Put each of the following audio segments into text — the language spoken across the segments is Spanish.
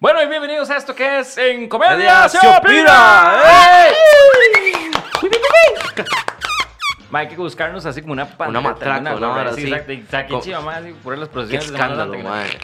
Bueno, y bienvenidos a esto que es En Comedia se opina. ¡Ey! Ma, hay que buscarnos así como una pandereta, Una matraca, una sí, así. exacto, exacto, chiva, ma, así, por las Qué procesiones de escándalo, madre.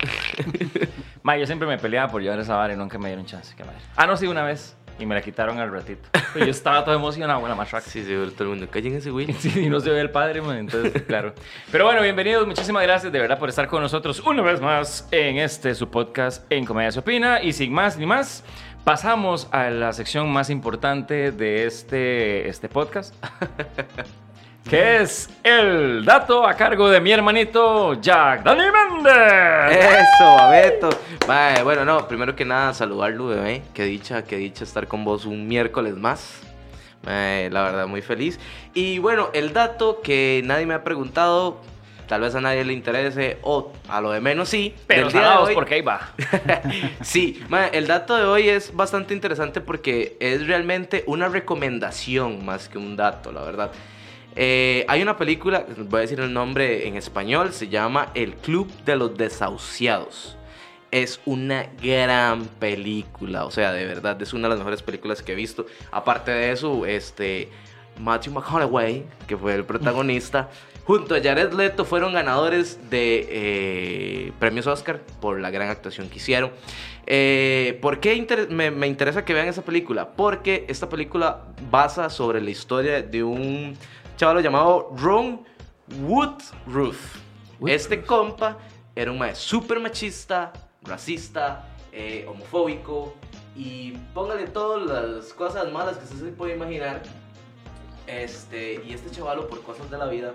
Ma, yo siempre me peleaba por llevar esa vara y nunca me dieron chance. qué madre. Ah, no, sí, una vez. Y me la quitaron al ratito. Yo estaba todo emocionado, buena matraca. Sí, sí, todo el mundo. Callen ese güey. Sí, y no se ve el padre, man, entonces, claro. Pero bueno, bienvenidos, muchísimas gracias de verdad por estar con nosotros una vez más en este su podcast en Comedia se opina. Y sin más ni más, pasamos a la sección más importante de este, este podcast, que es el dato a cargo de mi hermanito Jack Dani Méndez. Eso, Babeto. Mae, bueno, no, primero que nada, saludarlo, bebé. Qué dicha, qué dicha estar con vos un miércoles más. Mae, la verdad, muy feliz. Y bueno, el dato que nadie me ha preguntado, tal vez a nadie le interese, o a lo de menos sí. Pero día hoy- porque ahí va. sí, mae, el dato de hoy es bastante interesante porque es realmente una recomendación más que un dato, la verdad. Eh, hay una película, voy a decir el nombre en español, se llama El Club de los Desahuciados. Es una gran película, o sea, de verdad, es una de las mejores películas que he visto. Aparte de eso, este, Matthew McConaughey, que fue el protagonista, junto a Jared Leto fueron ganadores de eh, premios Oscar por la gran actuación que hicieron. Eh, ¿Por qué inter- me, me interesa que vean esa película? Porque esta película basa sobre la historia de un chaval llamado Ron Woodruff. Este compa era un mae súper machista, racista, eh, homofóbico y póngale todas las cosas malas que usted se puede imaginar. Este, y este chavalo, por cosas de la vida,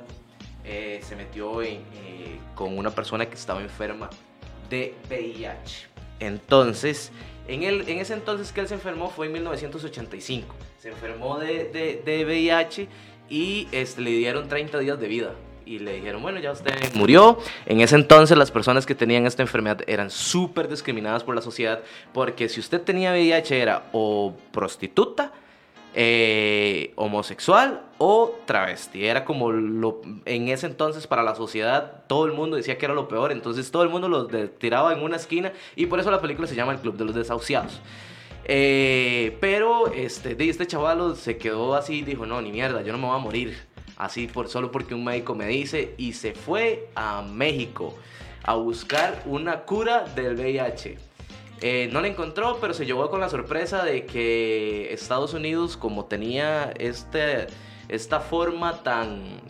eh, se metió en, eh, con una persona que estaba enferma de VIH. Entonces, en, el, en ese entonces que él se enfermó fue en 1985. Se enfermó de, de- de VIH y este, le dieron 30 días de vida. Y le dijeron, bueno, ya usted murió. En ese entonces las personas que tenían esta enfermedad eran súper discriminadas por la sociedad porque si usted tenía VIH era o prostituta, eh, homosexual o travesti. Era como lo, en ese entonces para la sociedad todo el mundo decía que era lo peor, entonces todo el mundo de- tiraba en una esquina y por eso la película se llama El Club de los Desahuciados. Eh, pero este, este chavalo se quedó así, dijo, no, ni mierda, yo no me voy a morir. Así por, solo porque un médico me dice y se fue a México a buscar una cura del VIH. Eh, no la encontró, pero se llevó con la sorpresa de que Estados Unidos, como tenía este, esta forma tan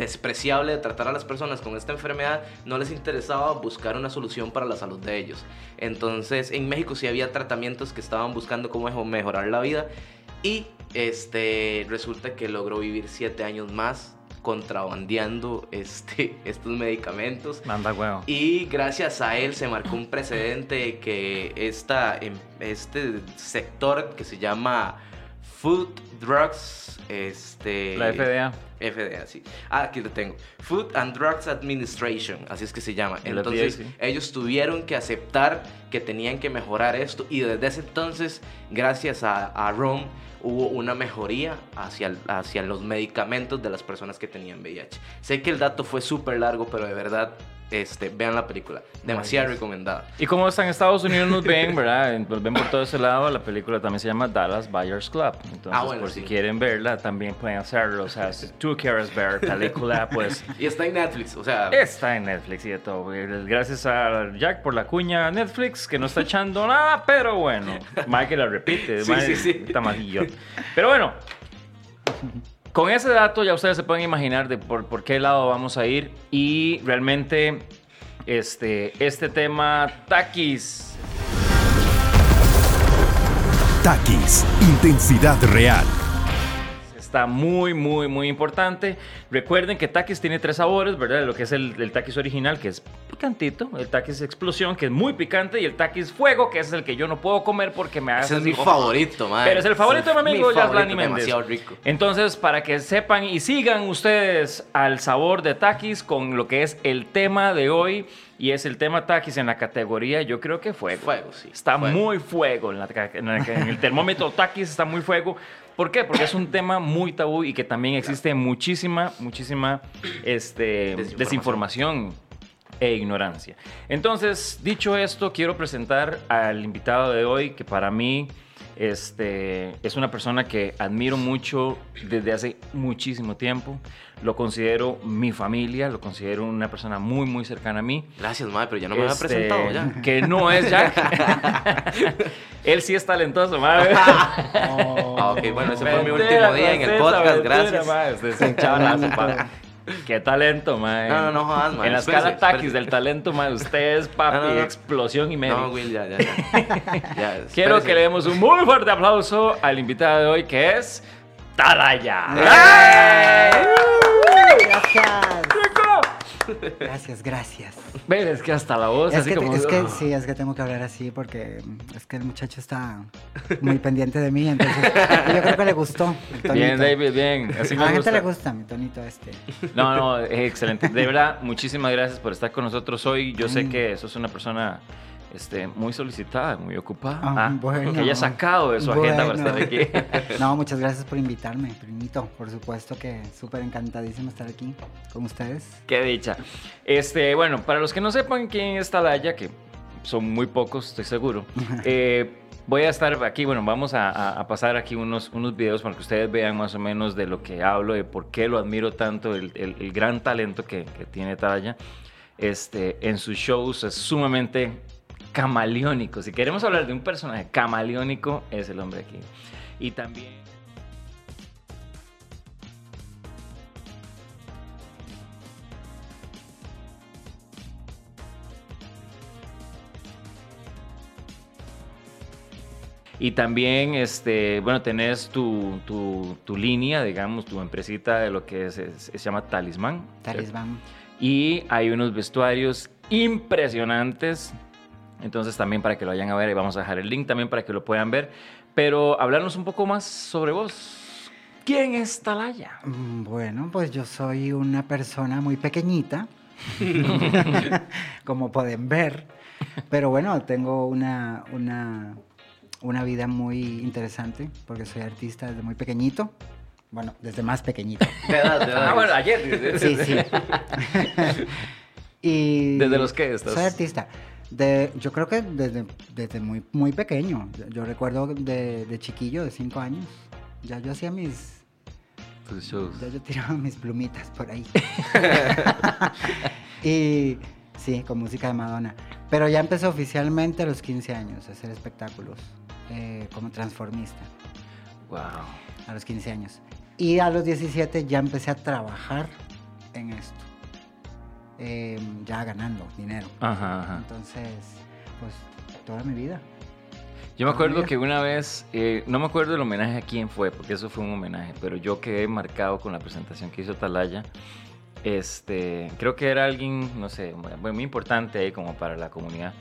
despreciable de tratar a las personas con esta enfermedad, no les interesaba buscar una solución para la salud de ellos. Entonces, en México sí había tratamientos que estaban buscando cómo mejo- mejorar la vida y este, resulta que logró vivir siete años más contrabandeando este, estos medicamentos. Manda huevo. Y gracias a él se marcó un precedente que esta, em- este sector que se llama Food Drugs, este... La FDA. FDA, sí. Ah, aquí lo tengo. Food and Drugs Administration, así es que se llama. El Entonces, FDA, sí. ellos tuvieron que aceptar que tenían que mejorar esto y desde ese entonces, gracias a, a Ron, hubo una mejoría hacia, hacia los medicamentos de las personas que tenían VIH. Sé que el dato fue súper largo, pero de verdad, este, vean la película. Demasiado Nice. recomendada. Y como están en Estados Unidos nos ven, ¿verdad? Nos ven por todo ese lado. La película también se llama Dallas Buyers Club. Entonces, Ah, bueno, por sí. si quieren verla, también pueden hacerlo. O sea, tú quieres ver película, pues Y está en Netflix, o sea... está en Netflix y de todo. Gracias a Jack por la cuña Netflix, que no está echando nada, pero bueno. Mike la repite. Sí, Mike sí, sí. Está. Pero bueno, con ese dato ya ustedes se pueden imaginar de por, por qué lado vamos a ir. Y realmente, este, este tema, Takis. Takis, intensidad real. Está muy, muy, muy importante. Recuerden que Takis tiene tres sabores, ¿verdad? Lo que es el, el Takis original, que es picantito. El Takis explosión, que es muy picante. Y el Takis fuego, que es el que yo no puedo comer porque me hace Ese es mi favorito, man. Pero es el favorito de mi amigo Yaslani Méndez. rico. Entonces, para que sepan y sigan ustedes al sabor de Takis con lo que es el tema de hoy. Y es el tema Takis en la categoría, yo creo que fuego. Fuego, sí. Está Fuego. muy fuego. En, la ca- en la- en el termómetro Takis está muy fuego. ¿Por qué? Porque es un tema muy tabú y que también existe muchísima, muchísima este, Desinformación. desinformación e ignorancia. Entonces, dicho esto, quiero presentar al invitado de hoy, que para mí este, es una persona que admiro mucho desde hace muchísimo tiempo. Lo considero mi familia, lo considero una persona muy, muy cercana a mí. Gracias, madre, pero ya no me había Este, presentado ya. Que no es Jack. Él sí es talentoso, madre. Ah, ok, bueno, ese fue mi último día en el podcast, gracias. Es un chavalazo, pa. Qué talento, mae. No, no, no jodas, mae. En la Espérese, escala taquis espérese. del talento, mae, usted es papi, No, no, no. explosión y medio. No, Will, ya, ya, ya. Ya, Quiero que le demos un muy fuerte aplauso al invitado de hoy, que es Talaya. Gracias. Gracias, gracias. Ven, es que hasta la voz, Es así que, como... es que Ah. sí, es que tengo que hablar así porque es que el muchacho está muy pendiente de mí, entonces yo creo que le gustó el tonito. Bien, David, bien. Así A la gente le gusta mi tonito este. No, no, es excelente. De verdad, muchísimas gracias por estar con nosotros hoy. Yo sé que sos una persona este, muy solicitada, muy ocupada. Ah, ah, bueno. Que haya sacado de su agenda para estar aquí. No, muchas gracias por invitarme, primito. Por supuesto que súper encantadísimo estar aquí con ustedes. Qué dicha. Este, bueno, para los que no sepan quién es Talaya, que son muy pocos, estoy seguro. eh, voy a estar aquí, bueno, vamos a, a- a pasar aquí unos, unos videos para que ustedes vean más o menos de lo que hablo, de por qué lo admiro tanto, el, el- el gran talento que, que tiene Talaya. Este, en sus shows es sumamente camaleónico. Si queremos hablar de un personaje camaleónico, es el hombre aquí. Y también... Y también, este, bueno, tenés tu, tu, tu línea, digamos, tu empresita de lo que es- es- se llama Talismán. Talismán. Y hay unos vestuarios impresionantes. Entonces también para que lo vayan a ver, y vamos a dejar el link también para que lo puedan ver. Pero hablarnos un poco más sobre vos. ¿Quién es Talaya? Mm, Bueno, pues yo soy una persona muy pequeñita, como pueden ver, pero bueno, tengo una, una, una vida muy interesante porque soy artista desde muy pequeñito, bueno, desde más pequeñito. De edad, de edad. Ah, bueno, ayer. Sí, sí. y ¿Desde los qué estás? Soy artista. De, yo creo que desde, desde muy, muy pequeño. Yo, recuerdo de, de chiquillo, de cinco años, ya yo hacía mis, Tus shows. ya yo tiraba mis plumitas por ahí. y sí, con música de Madonna. Pero ya empecé oficialmente a los 15 años a hacer espectáculos eh, como transformista, Wow. a los 15 años. Y a los 17 ya empecé a trabajar en esto, eh, ya ganando dinero. Ajá, ajá. Entonces, pues toda mi vida. Yo me acuerdo que una vez, eh, no me acuerdo el homenaje a quién fue, porque eso fue un homenaje, pero yo quedé marcado con la presentación que hizo Talaya. Este, creo que era alguien, no sé, muy, muy importante ahí como para la comunidad.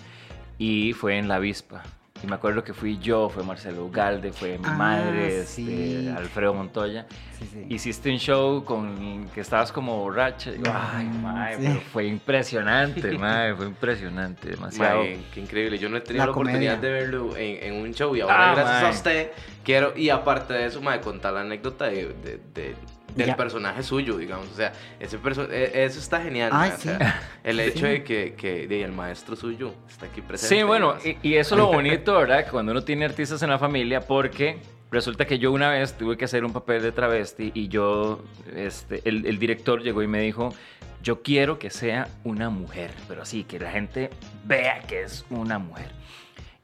Y fue en La Avispa. Y me acuerdo que fui yo, fue Marcelo Ugalde, fue mi Ah, madre, sí. este, Alfredo Montoya. Sí, sí. Hiciste un show con que estabas como borracha. Ay, sí. pero fue impresionante, mae, fue impresionante, demasiado. Qué increíble. Yo no he tenido La la, oportunidad de verlo en, en un show y ahora Ah, gracias a usted quiero y aparte de eso, mae, contar la anécdota de, de- de- del Ya. personaje suyo, digamos, o sea, ese perso- e- eso está genial. Ay, mae, o sí. sea, el Sí. hecho de que, que de el maestro suyo está aquí presente. Sí, bueno, y, y eso es lo bonito, ¿verdad? Que Cuando uno tiene artistas en la familia, porque resulta que yo una vez tuve que hacer un papel de travesti y yo, este, el, el director llegó y me dijo, yo quiero que sea una mujer, pero así, que la gente vea que es una mujer.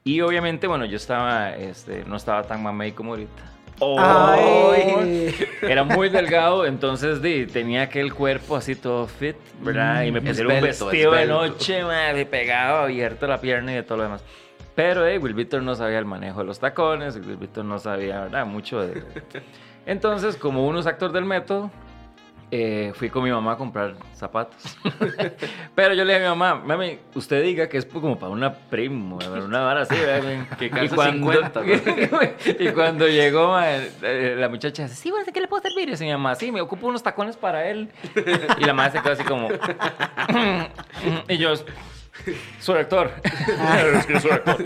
Y obviamente, bueno, yo estaba, este, no estaba tan mamey como ahorita. Ay. Era muy delgado, entonces di, tenía aquel cuerpo así todo fit, ¿verdad? Y me Mm, pusieron un esbelto, vestido de noche, madre, pegado, abierto la pierna y de todo lo demás. Pero eh, Will Víctor no sabía el manejo de los tacones, Will Víctor no sabía, ¿verdad? Mucho de... Entonces, como uno es actor del método, eh, fui con mi mamá a comprar zapatos. Pero yo le dije a mi mamá, mami, usted diga que es como para una primo, una vara así, ¿verdad? Que y, cuando, 50, y cuando llegó ma, eh, la muchacha, dice, sí, bueno, ¿qué le puedo servir? Y dice mi mamá, sí, me ocupo unos tacones para él. Y la madre se quedó así como... y yo... Soy actor. Es que soy actor.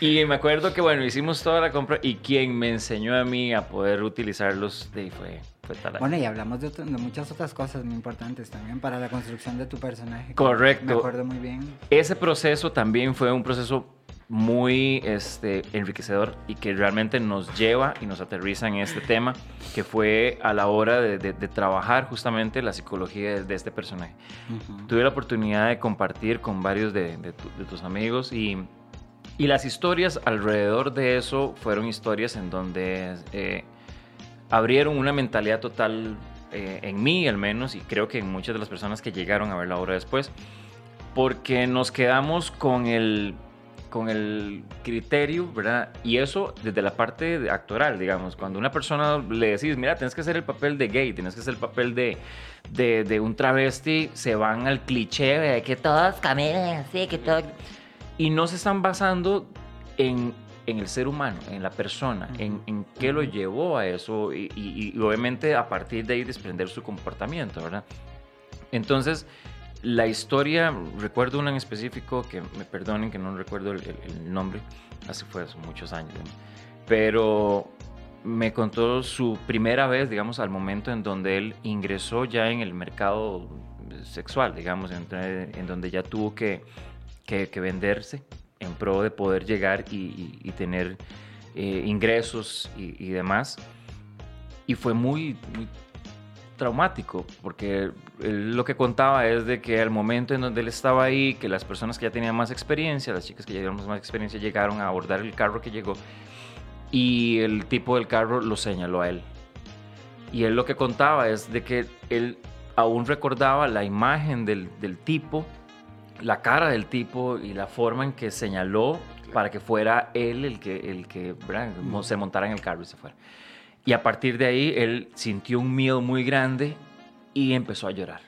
Y me acuerdo que, bueno, hicimos toda la compra y quien me enseñó a mí a poder utilizarlos de fue fue tal. Bueno, y hablamos de, otro- de muchas otras cosas muy importantes también para la construcción de tu personaje. Correcto. Me acuerdo muy bien. Ese proceso también fue un proceso muy este, enriquecedor y que realmente nos lleva y nos aterriza en este tema, que fue a la hora de, de- de trabajar justamente la psicología de, de este personaje. Ujú. Tuve la oportunidad de compartir con varios de, tu- tus amigos y, y las historias alrededor de eso fueron historias en donde eh, abrieron una mentalidad total eh, en mí al menos y creo que en muchas de las personas que llegaron a ver la obra después, porque nos quedamos con el, con el criterio, ¿verdad? Y eso desde la parte actoral, digamos, cuando una persona le decís, mira, tienes que hacer el papel de gay, tienes que hacer el papel de, de, de un travesti, se van al cliché de que todos caminan así, que todo... Y no se están basando en, en el ser humano, en la persona, en, en qué lo llevó a eso y, y- y obviamente a partir de ahí desprender su comportamiento, ¿verdad? Entonces, la historia, recuerdo una en específico, que me perdonen que no recuerdo el, nombre, así fue hace muchos años, pero me contó su primera vez, digamos, al momento en donde él ingresó ya en el mercado sexual, digamos, en, donde ya tuvo que, que- venderse en pro de poder llegar y tener eh, ingresos y, y demás. Y fue muy, muy traumático, porque él lo que contaba es de que al momento en donde él estaba ahí, que las personas que ya tenían más experiencia, las chicas que ya llegaron más experiencia, llegaron a abordar el carro que llegó y el tipo del carro lo señaló a él. Y él lo que contaba es de que él aún recordaba la imagen del, del tipo, la cara del tipo y la forma en que señaló para que fuera él el que, el que se montara en el carro y se fuera. Y a partir de ahí él sintió un miedo muy grande y empezó a llorar.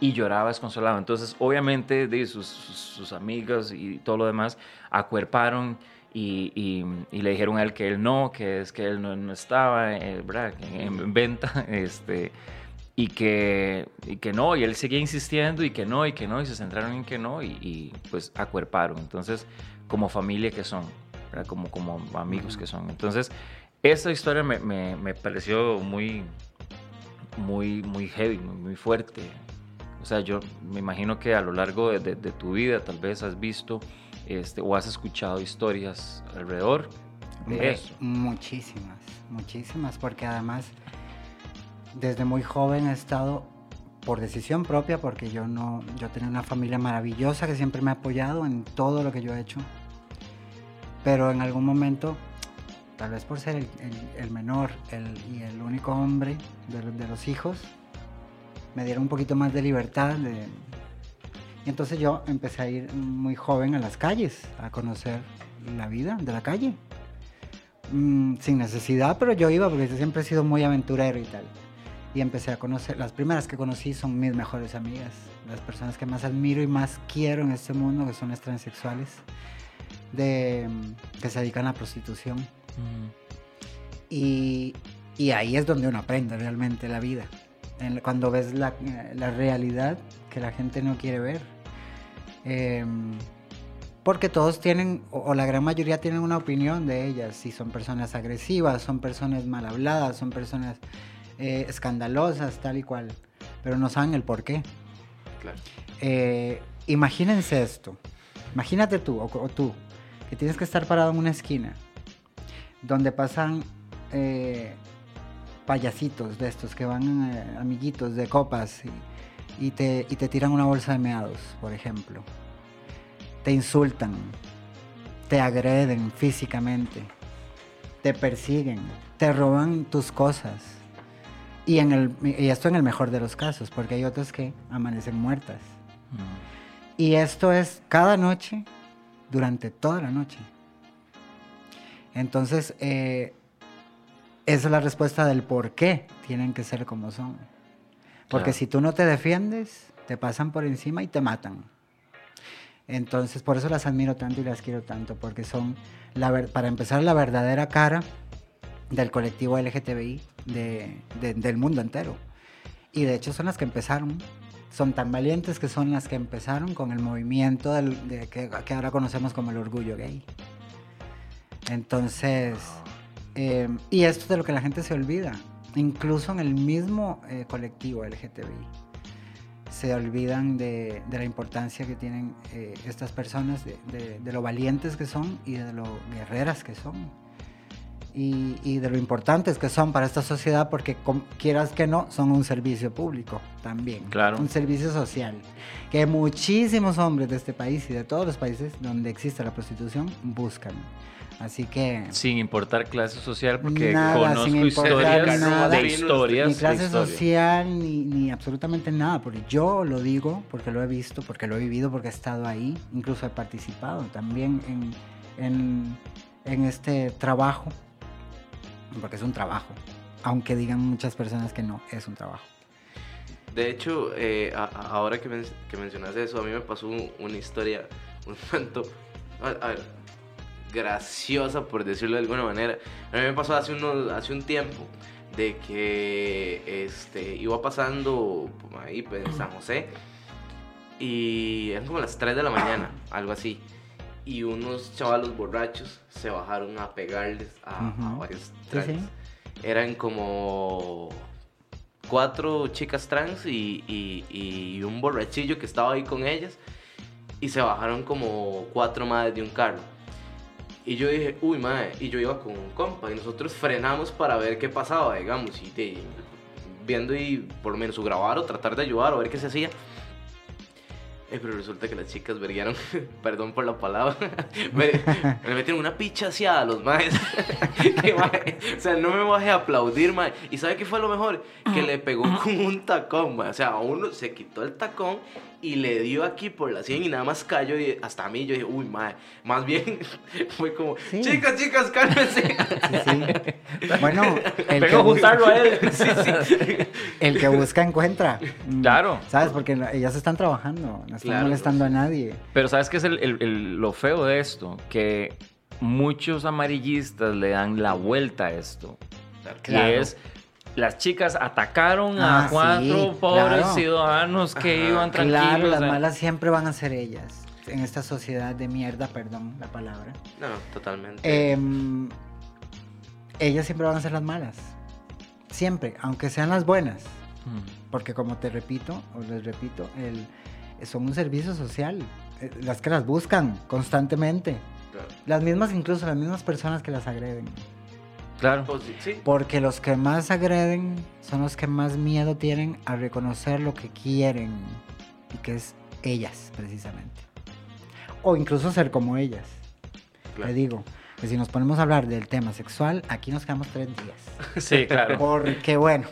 Y lloraba desconsolado. Entonces, obviamente, de sus, sus, sus amigas y todo lo demás acuerparon y, le dijeron a él que él no, que es que él no, estaba eh, ¿verdad? En, en venta. Este, y que, y que no, y él seguía insistiendo y que no, y que no, y se centraron en que no, y, y, pues acuerparon. Entonces, como familia que son. Como, como amigos que son. Entonces, esa historia me, me- me pareció muy, muy, muy heavy, muy, muy fuerte. O sea, yo me imagino que a lo largo de, de- de tu vida tal vez has visto este, o has escuchado historias alrededor de Hombre, eso. Muchísimas, muchísimas, porque además desde muy joven he estado por decisión propia, porque yo no, yo tenía una familia maravillosa que siempre me ha apoyado en todo lo que yo he hecho. Pero en algún momento, tal vez por ser el, menor y el único hombre de, de los hijos, me dieron un poquito más de libertad. y entonces yo empecé a ir muy joven a las calles, a conocer la vida de la calle. Mm, sin necesidad, pero yo iba porque siempre he sido muy aventurero y tal. Y empecé a conocer, las primeras que conocí son mis mejores amigas, las personas que más admiro y más quiero en este mundo, que son las transexuales, de, que se dedican a la prostitución. Y, y ahí es donde uno aprende realmente la vida. En- cuando ves la, la realidad que la gente no quiere ver. Em, porque todos tienen, o, o la gran mayoría tienen una opinión de ellas. Si son personas agresivas, son personas mal habladas, son personas eh, escandalosas, tal y cual. Pero no saben el por qué. Claro. Eh, imagínense esto. Imagínate tú, o, o tú, que tienes que estar parado en una esquina donde pasan eh, payasitos de estos que van eh, amiguitos de copas y, y te, y te tiran una bolsa de meados, por ejemplo. Te insultan, te agreden físicamente, te persiguen, te roban tus cosas. Y, en el, y esto en el mejor de los casos, porque hay otras que amanecen muertas. Y esto es cada noche, durante toda la noche. Entonces, eh, esa es la respuesta del por qué tienen que ser como son. Porque Claro. si tú no te defiendes, te pasan por encima y te matan. Entonces, por eso las admiro tanto y las quiero tanto, porque son, la para empezar, la verdadera cara del colectivo LGTBI de- de- del mundo entero. Y de hecho son las que empezaron, son tan valientes que son las que empezaron con el movimiento del- de, que, que ahora conocemos como el orgullo gay. Entonces, eh, y esto es de lo que la gente se olvida. incluso en el mismo eh, colectivo LGTBI, se olvidan de, de la importancia que tienen eh, estas personas, de, de- de lo valientes que son y de lo guerreras que son. Y, y de lo importantes que son para esta sociedad, porque quieras que no, son un servicio público también. Claro. Un servicio social. Que muchísimos hombres de este país y de todos los países donde existe la prostitución buscan. Así que Sin importar clase social, porque Nada, conozco sin importar historias nada. de historias. ni clase social, ni, ni absolutamente nada. Porque yo lo digo, porque lo he visto, porque lo he vivido, porque he estado ahí. Incluso he participado también en, en, en este trabajo. Porque es un trabajo. Aunque digan muchas personas que no, es un trabajo. De hecho, eh, a- ahora que, men- que mencionas eso, a mí me pasó un- una historia un tanto, a, a ver, graciosa, por decirlo de alguna manera. A mí me pasó hace, unos, hace un tiempo de que este, iba pasando ahí pues, en San José y eran como las 3 de la mañana, algo así. Y unos chavalos borrachos se bajaron a pegarles a, a Ujú. varios Sí, trans. sí. Eran como cuatro chicas trans y, y- y un borrachillo que estaba ahí con ellas. Y se bajaron como cuatro madres de un carro. Y yo dije, uy, madre, y yo iba con un compa y nosotros frenamos para ver qué pasaba, digamos, y de- viendo y por lo menos o grabar o tratar de ayudar o ver qué se hacía. Eh, pero resulta que las chicas verguieron, perdón por la palabra, me, me metieron una picha hacia a los maes. O sea, no me bajé a aplaudir, mae. ¿Y sabe qué fue lo mejor? Que le pegó con un tacón, mae. O sea, a uno se quitó el tacón y le dio aquí por la sien y nada más cayó y hasta a mí yo dije, uy, mae. Más bien fue como, Sí. chicas, chicas, cálmense. Sí, sí. Bueno, el que, Vengo a bus- juntarlo a él. sí, sí. el que busca encuentra. Claro. ¿Sabes? Porque ellas están trabajando, no están Claro, molestando a nadie. Pero ¿sabes qué es el- el- el- lo feo de esto? Que muchos amarillistas le dan la vuelta a esto. Claro. Que es, las chicas atacaron Ah, a cuatro sí, pobres claro. ciudadanos que Ajá. iban tranquilos. Claro, las o sea, malas siempre van a ser ellas. En esta sociedad de mierda, perdón la palabra. No, totalmente. Em, ellas siempre van a ser las malas. Siempre, aunque sean las buenas. mm, Porque como te repito, o les repito, el, son un servicio social. Eh, Las que las buscan constantemente. Claro. Las mismas, incluso las mismas personas que las agreden. Claro. Pues, sí, sí. Porque los que más agreden son los que más miedo tienen a reconocer lo que quieren. Y que es ellas, precisamente. O incluso ser como ellas. Claro. Te digo, que si nos ponemos a hablar del tema sexual, aquí nos quedamos tres días. Sí, claro. Porque bueno,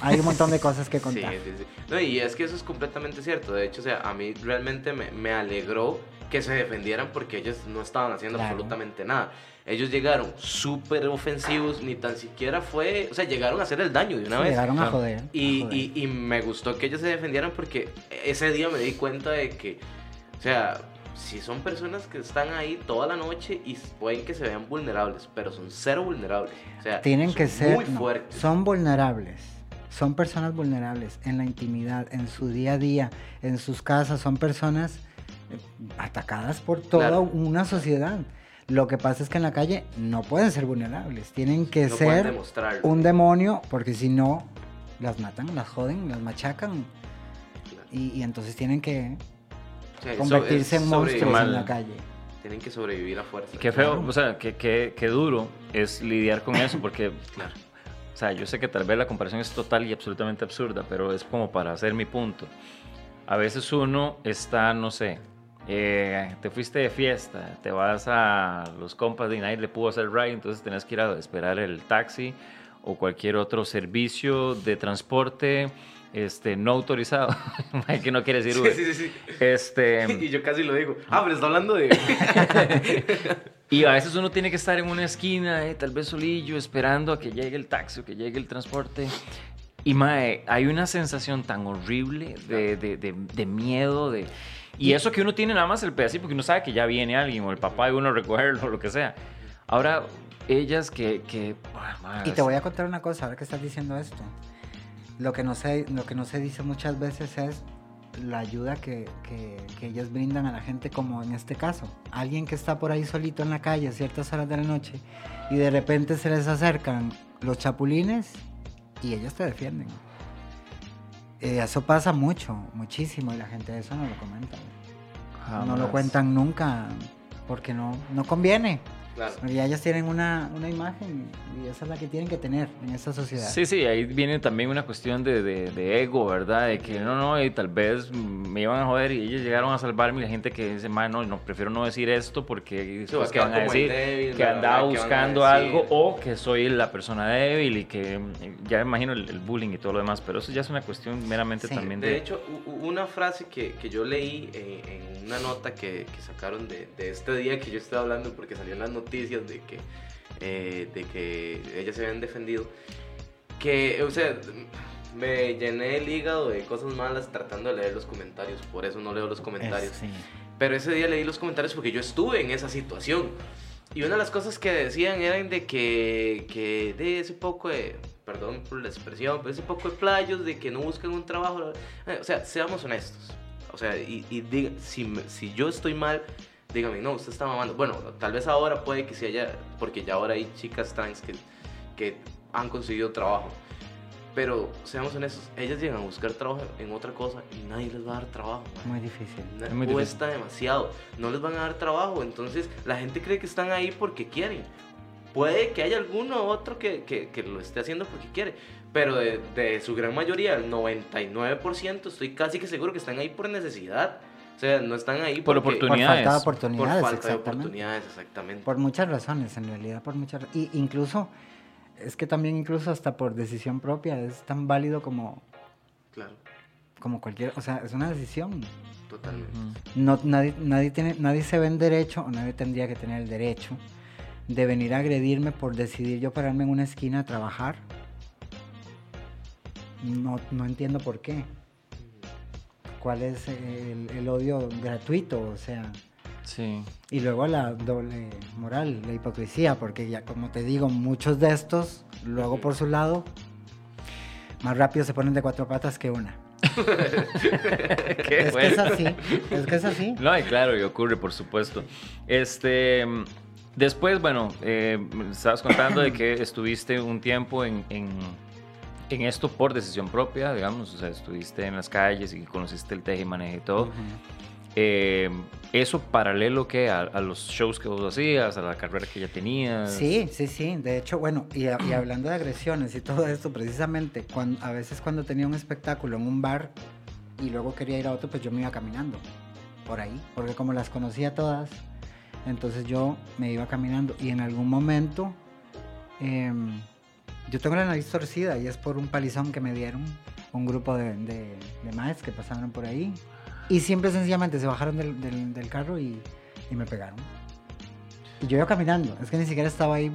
hay un montón de cosas que Sí, contar. sí, sí. No, y es que eso es completamente cierto. De hecho, o sea, a mí realmente me, me alegró que se defendieran porque ellos no estaban haciendo Claro. absolutamente nada. Ellos llegaron súper ofensivos, ni tan siquiera fue, o sea, llegaron a hacer el daño de una Sí, vez. llegaron a joder. a Y, joder. y- y me gustó que ellos se defendieran porque ese día me di cuenta de que, o sea, si son personas que están ahí toda la noche y pueden que se vean vulnerables, pero son cero vulnerables. O sea, Tienen son que ser, muy no, fuertes. son vulnerables. Son personas vulnerables en la intimidad, en su día a día, en sus casas. Son personas eh, atacadas por toda Claro. una sociedad. Lo que pasa es que en la calle no pueden ser vulnerables. Tienen que no ser un demonio, porque si no, las matan, las joden, las machacan. Claro. Y, y entonces tienen que O sea, eso convertirse en monstruos en la calle. Tienen que sobrevivir a fuerza. Qué feo, Claro. o sea, qué, qué- qué duro es lidiar con eso porque, Claro. o sea, yo sé que tal vez la comparación es total y absolutamente absurda, pero es como para hacer mi punto. A veces uno está, no sé, eh, te fuiste de fiesta, te vas a los compas de nadie le pudo hacer ride, entonces tenés que ir a esperar el taxi o cualquier otro servicio de transporte este, no autorizado, que no quiere decir Sí, Uber. sí, sí, sí. Este, Y yo casi lo digo. Ah, pero está hablando de. Y a veces uno tiene que estar en una esquina, eh, tal vez solillo, esperando a que llegue el taxi o que llegue el transporte. Y mae, hay una sensación tan horrible de, de- de- de miedo, de... Y eso que uno tiene nada más el pedacito, porque uno sabe que ya viene alguien, o el papá de uno recogerlo, o lo que sea. Ahora, ellas que... que ah, Y te voy a contar una cosa, ahora que estás diciendo esto. Lo que no se, lo que no se dice muchas veces es la ayuda que, que- que ellas brindan a la gente, como en este caso. Alguien que está por ahí solito en la calle a ciertas horas de la noche y de repente se les acercan los chapulines y ellas te defienden. Eh, eso pasa mucho, muchísimo, y la gente de eso no lo comenta. No lo cuentan nunca porque no, no conviene. Claro. Ya ellas tienen una, una imagen y esa es la que tienen que tener en esta sociedad. Sí, sí, ahí viene también una cuestión de, de- de ego, ¿verdad? De que no, no, y tal vez me iban a joder y ellos llegaron a salvarme y la gente que dice, no, no, prefiero no decir esto porque a que van a decir débil, que andaba buscando algo o que soy la persona débil y que ya me imagino el, el bullying y todo lo demás, pero eso ya es una cuestión meramente Sí. también de... De hecho, una frase que, que yo leí en, en una nota que, que sacaron de, de este día que yo estaba hablando, porque salió en las noticias de que, eh, de que ellas se habían defendido, que, o sea, me llené el hígado de cosas malas tratando de leer los comentarios, por eso no leo los comentarios. Sí. Pero ese día leí los comentarios porque yo estuve en esa situación. Y una de las cosas que decían eran de que, que de ese poco de, perdón por la expresión, pero ese poco de playos, de que no buscan un trabajo. eh, O sea, seamos honestos. O sea, y, y diga- si, si yo estoy mal, dígame, no, usted está mamando. Bueno, tal vez ahora puede que sí haya, porque ya ahora hay chicas trans que, que han conseguido trabajo. Pero seamos honestos, ellas llegan a buscar trabajo en otra cosa y nadie les va a dar trabajo. man. Muy difícil. Es muy cuesta demasiado. No les van a dar trabajo. Entonces la gente cree que están ahí porque quieren. Puede que haya alguno otro que, que- que lo esté haciendo porque quiere. Pero de, de su gran mayoría, el 99%, estoy casi que seguro que están ahí por necesidad. O sea, no están ahí Por porque- Por oportunidades. falta de Por oportunidades, falta de oportunidades, exactamente. Por muchas razones, en realidad, por muchas Y incluso, es que también incluso hasta por decisión propia es tan válido como, Claro, como cualquier, o sea, es una decisión. totalmente. No, nadie, nadie, tiene, nadie se ve en derecho, o nadie tendría que tener el derecho de venir a agredirme por decidir yo pararme en una esquina a trabajar. No, no entiendo por qué. ¿Cuál es el, el odio gratuito? O sea, Sí. y luego la doble moral, la hipocresía, porque ya como te digo, muchos de estos, luego por su lado, más rápido se ponen de cuatro patas que una. Qué es que bueno. es así, es que es así. No, y claro, y ocurre, por supuesto. Este, después, bueno, eh, me estabas contando de que estuviste un tiempo en, en, en esto por decisión propia, digamos, o sea, estuviste en las calles y conociste el teje y maneje y todo. Ujú. Eh, ¿Eso paralelo que a, a los shows que vos hacías, a la carrera que ya tenías? Sí, sí, sí. De hecho, bueno, y, a- y hablando de agresiones y todo esto, precisamente, cuan- a veces cuando tenía un espectáculo en un bar y luego quería ir a otro, pues yo me iba caminando por ahí, porque como las conocía todas, entonces yo me iba caminando y en algún momento em, yo tengo la nariz torcida y es por un palizón que me dieron un grupo de, de, de maes que pasaron por ahí y siempre sencillamente se bajaron del, del- del carro y, y me pegaron. Y yo iba caminando, es que ni siquiera estaba ahí,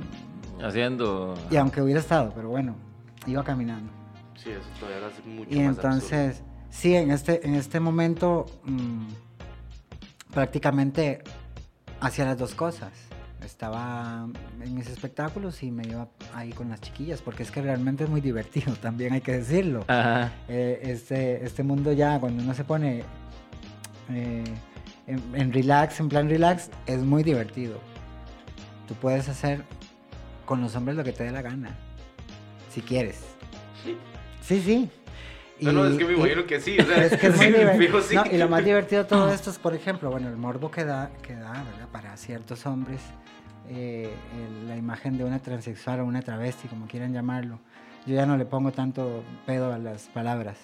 Haciendo... y aunque hubiera estado, pero bueno, iba caminando. Sí, eso todavía lo hace mucho Y más entonces, sí, en este, en este momento mm, prácticamente hacía las dos cosas. Estaba en mis espectáculos y me iba ahí con las chiquillas, porque es que realmente es muy divertido, también hay que decirlo. Ajá. Eh, este, este mundo ya, cuando uno se pone eh, en, en relax, en plan relax, es muy divertido. Tú puedes hacer con los hombres lo que te dé la gana, si quieres. Sí. Sí, No, no, es que me y- imagino que sí. O sea, es que es muy divertido. sí. No, y lo más divertido de todo esto es, por ejemplo, bueno, el morbo que da, que da ¿verdad? para ciertos hombres, eh, el- la imagen de una transexual o una travesti, como quieran llamarlo. Yo ya no le pongo tanto pedo a las palabras.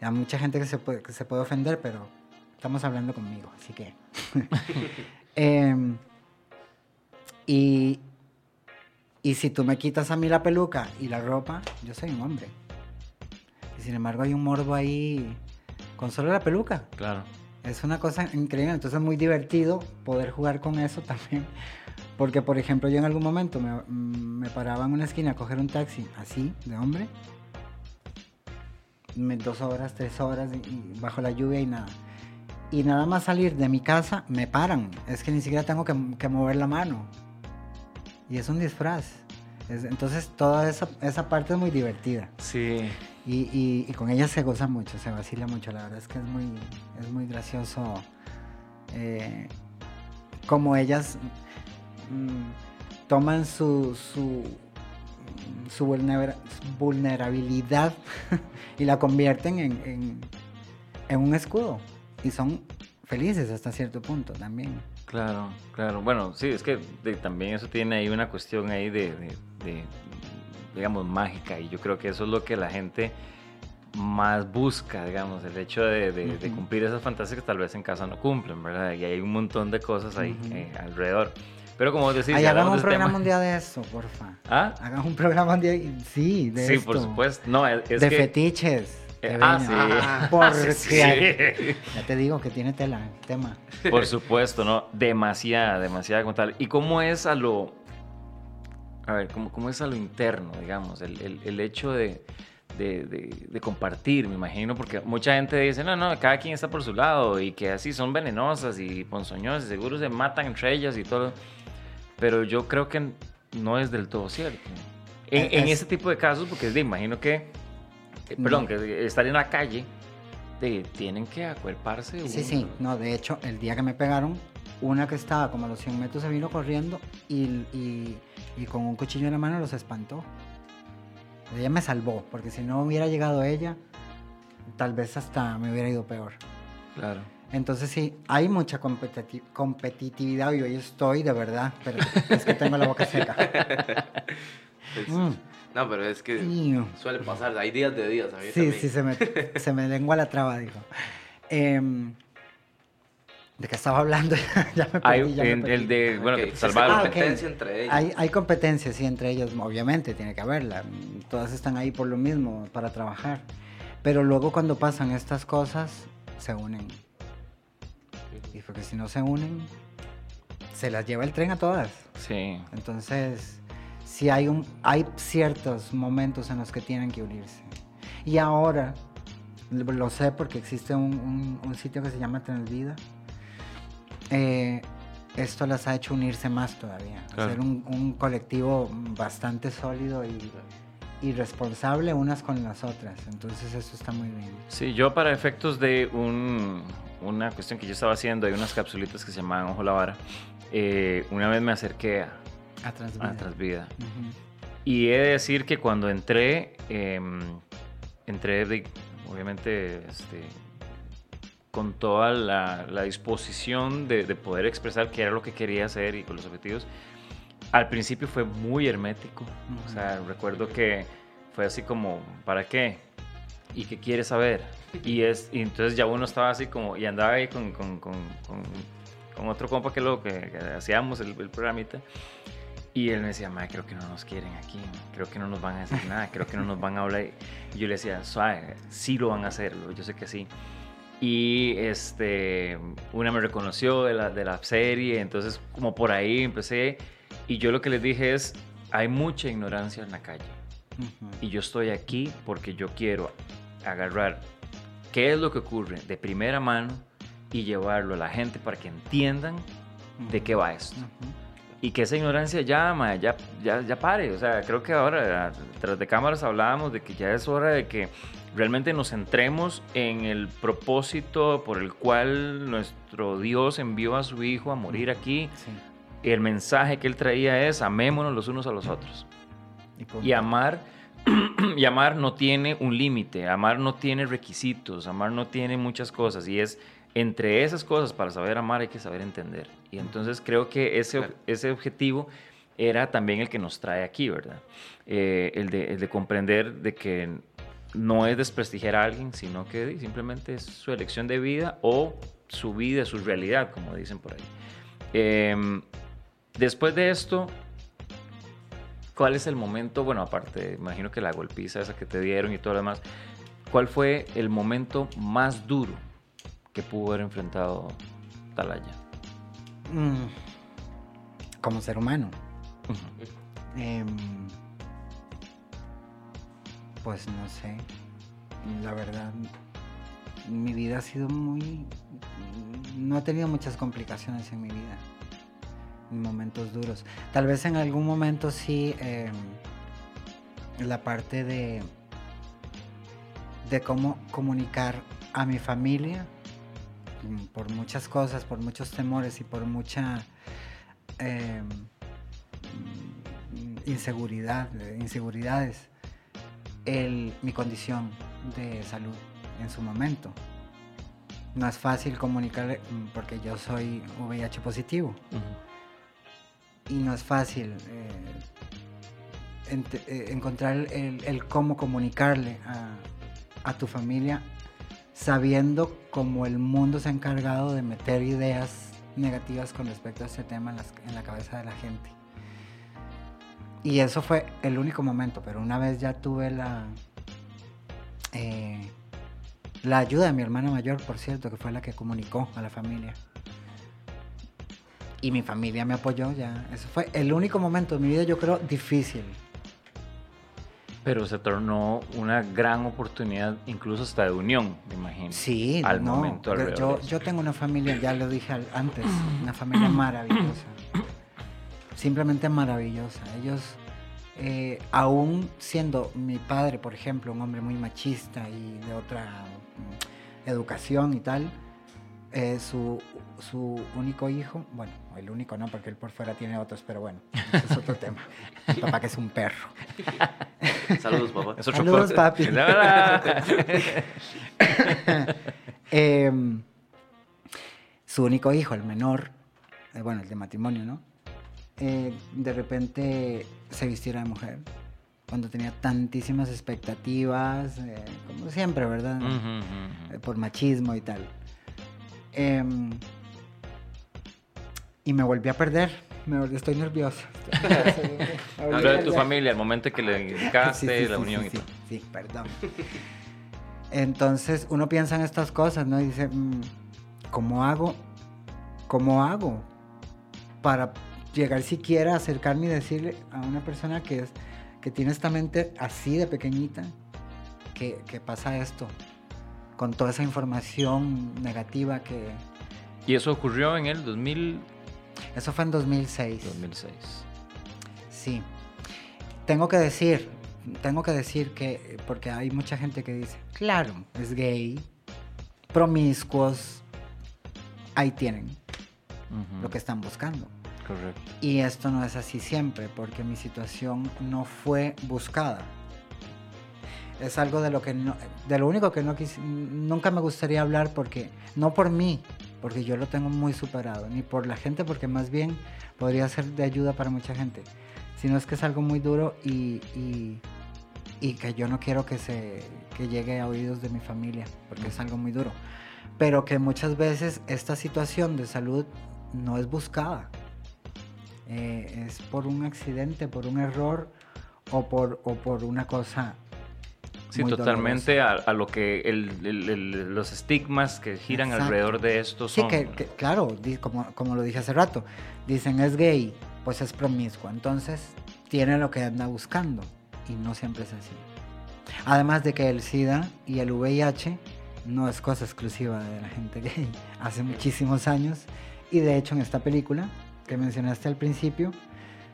Hay mucha gente que se puede, que se puede ofender, pero estamos hablando conmigo, así que... Em, y, y si tú me quitas a mí la peluca y la ropa, yo soy un hombre. Sin embargo hay un morbo ahí con solo la peluca. Claro. Es una cosa increíble, entonces es muy divertido poder jugar con eso también. Porque, por ejemplo, yo en algún momento me, mm, me paraba en una esquina a coger un taxi así, de hombre. Dos horas, tres horas, y bajo la lluvia y nada. Y nada más salir de mi casa, me paran. Es que ni siquiera tengo que, que mover la mano. Y es un disfraz. Es- entonces, toda esa, esa parte es muy divertida. Sí. Y, con ella se goza mucho, se vacila mucho. La verdad es que es muy, es muy gracioso eh, como ellas mm, toman su, su, su vulnera- vulnerabilidad y la convierten en, en- un escudo. Y son felices hasta cierto punto también. Claro, claro. Bueno, sí, es que también eso tiene ahí una cuestión ahí de, digamos, mágica. Y yo creo que eso es lo que la gente más busca, digamos, el hecho de, de- de Ujú. cumplir esas fantasías que tal vez en casa no cumplen, ¿verdad? Y hay un montón de cosas ahí Ujú. eh, alrededor. Pero como decís, Ay, hagan un de programa tema- un día de eso, porfa. ¿Ah? Hagan un programa un día, sí, de Sí, esto. por supuesto. No, es, es de que... fetiches. Eh, de ah, sí. Ah, Porque Sí. ya te digo que tiene tela el tema. Por supuesto, ¿no? Demasiada, demasiada como tal. ¿Y cómo es a lo... A ver, ¿cómo, cómo es a lo interno, digamos? El, el- el hecho de, de- de- de compartir, me imagino, porque mucha gente dice, no, no, cada quien está por su lado y que así son venenosas y ponzoñosas, y seguro se matan entre ellas y todo. Pero yo creo que no es del todo cierto. En, en Es- ese tipo de casos, porque de, imagino que, eh, perdón, No. que estar en la calle, de, tienen que acuerparse. Sí, uno. sí, no, de hecho, el día que me pegaron, una que estaba como a los 100 metros se vino corriendo y, y- y con un cuchillo en la mano los espantó. Ella me salvó, porque si no hubiera llegado ella, tal vez hasta me hubiera ido peor. Claro. Entonces sí, hay mucha competiti- competitividad y hoy estoy de verdad, pero es que tengo la boca seca. Mm, No, pero es que suele pasar. Hay días de días. A mí Sí, también. sí, se me, se me lengua la traba, dijo. Em, ¿De qué estaba hablando? ya me Hay perdí, ya me en- el perdí. de, bueno, Ok, que te sí, salvaron. Ah, sí, ok. competencia entre ellos. Hay, hay competencia, sí, entre ellos, obviamente, tiene que haberla. Todas están ahí por lo mismo, para trabajar. Pero luego cuando pasan estas cosas, se unen. Y porque si no se unen, se las lleva el tren a todas. Sí. Entonces, sí hay, un, hay ciertos momentos en los que tienen que unirse. Y ahora, lo lo sé porque existe un, un- un sitio que se llama Transvida. Eh, esto las ha hecho unirse más todavía. Claro. Ser un, un colectivo bastante sólido y, y responsable unas con las otras. Entonces, eso está muy bien. Sí, yo para efectos de un- una cuestión que yo estaba haciendo, hay unas capsulitas que se llamaban Ojo la Vara. eh, una vez me acerqué a, A Transvida. a Transvida. Y he de decir que cuando entré, eh, entré de- obviamente este, con toda la, la disposición de, de poder expresar qué era lo que quería hacer y con los objetivos. Al principio fue muy hermético. O sea, recuerdo que fue así como, ¿para qué? ¿Y qué quieres saber? Y, es, y entonces ya uno estaba así como, y andaba ahí con, con, con, con, con otro compa que lo que, que hacíamos el, el programita. Y él me decía, madre, creo que no nos quieren aquí, creo que no nos van a decir nada, creo que no nos van a hablar. Y yo le decía, suave, sí lo van a hacer, yo sé que sí. Y este, una me reconoció de la, de la serie, entonces como por ahí empecé. Y yo lo que les dije es, hay mucha ignorancia en la calle. Y yo estoy aquí porque yo quiero agarrar qué es lo que ocurre de primera mano y llevarlo a la gente para que entiendan de qué va esto. Y que esa ignorancia ya, ma, ya, ya, ya pare. O sea, creo que ahora, tras de cámaras hablábamos de que ya es hora de que realmente nos centremos en el propósito por el cual nuestro Dios envió a su Hijo a morir aquí. Sí. El mensaje que él traía es amémonos los unos a los otros. Y. Y amar, y amar no tiene un límite, amar no tiene requisitos, amar no tiene muchas cosas. Y es entre esas cosas, para saber amar hay que saber entender. Y entonces creo que ese, Claro. ese objetivo era también el que nos trae aquí, ¿verdad? Eh, el, de, el de comprender de que no es desprestigiar a alguien, sino que simplemente es su elección de vida o su vida, su realidad, como dicen por ahí. Em, después de esto, ¿Cuál es el momento, bueno, aparte, imagino que la golpiza esa que te dieron y todo lo demás, ¿cuál fue el momento más duro que pudo haber enfrentado Talaya? Mm, como ser humano. Em, pues no sé. La verdad, mi vida ha sido muy... No he tenido muchas complicaciones en mi vida. En momentos duros. Tal vez en algún momento sí em, la parte de de cómo comunicar a mi familia por muchas cosas, por muchos temores y por mucha em, inseguridad, de inseguridades, el, mi condición de salud en su momento. No es fácil comunicarle mm, porque yo soy VIH positivo y no es fácil eh, ent- eh, encontrar el, el cómo comunicarle a, a tu familia sabiendo cómo el mundo se ha encargado de meter ideas negativas con respecto a este tema en, en la cabeza de la gente. Y eso fue el único momento, pero una vez ya tuve la, eh, la ayuda de mi hermana mayor, por cierto, que fue la que comunicó a la familia. Y mi familia me apoyó ya. Eso fue el único momento de mi vida, yo creo, difícil. Pero se tornó una gran oportunidad, incluso hasta de unión, me imagino. Sí, Al no. momento yo- alrededor yo, tengo una familia, ya lo dije antes, una familia maravillosa. Simplemente maravillosa. Ellos, eh, aún siendo mi padre, por ejemplo, un hombre muy machista y de otra mm, educación y tal, eh, su, su único hijo, bueno, el único no, porque él por fuera tiene otros, pero bueno, ese es otro tema. Mi papá que es un perro. Saludos, papá. Es otro Saludos, papi. La verdad. Em, su único hijo, el menor, eh, bueno, el de matrimonio, ¿no? Eh, de repente se vistiera de mujer. Cuando tenía tantísimas expectativas, eh, como siempre, ¿verdad? Eh, por machismo y tal. Em, y me volví a perder. Me volví, estoy a Habla de tu familia, el momento que le dedicaste, Sí, sí, la sí, unión sí, y todo. sí, perdón. Entonces uno piensa en estas cosas, ¿no? Y dice, mm, ¿cómo hago? ¿Cómo hago para llegar siquiera a acercarme y decirle a una persona que es que tiene esta mente así de pequeñita que, que pasa esto con toda esa información negativa que Y eso ocurrió en el 2000, eso fue en 2006. 2006. Sí. Tengo que decir, tengo que decir que, porque hay mucha gente que dice, claro, es gay, promiscuos, ahí tienen lo que están buscando. Correcto. Y esto no es así siempre, porque mi situación no fue buscada. Es algo de lo que no, de lo único que no quis- nunca me gustaría hablar porque no por mí, porque yo lo tengo muy superado, ni por la gente porque más bien podría ser de ayuda para mucha gente, sino es que es algo muy duro y, y, que yo no quiero que se que llegue a oídos de mi familia, porque es algo muy duro, pero que muchas veces esta situación de salud no es buscada. Eh, es por un accidente, por un error o por, o por una cosa Sí, muy totalmente a, a lo que el- el- el- los estigmas que giran Exacto. alrededor de esto Sí, son. que, que, claro, como, como lo dije hace rato, dicen es gay, pues es promiscuo, entonces tiene lo que anda buscando y no siempre es así. Además de que el SIDA y el VIH no es cosa exclusiva de la gente gay, hace muchísimos años y de hecho en esta película que mencionaste al principio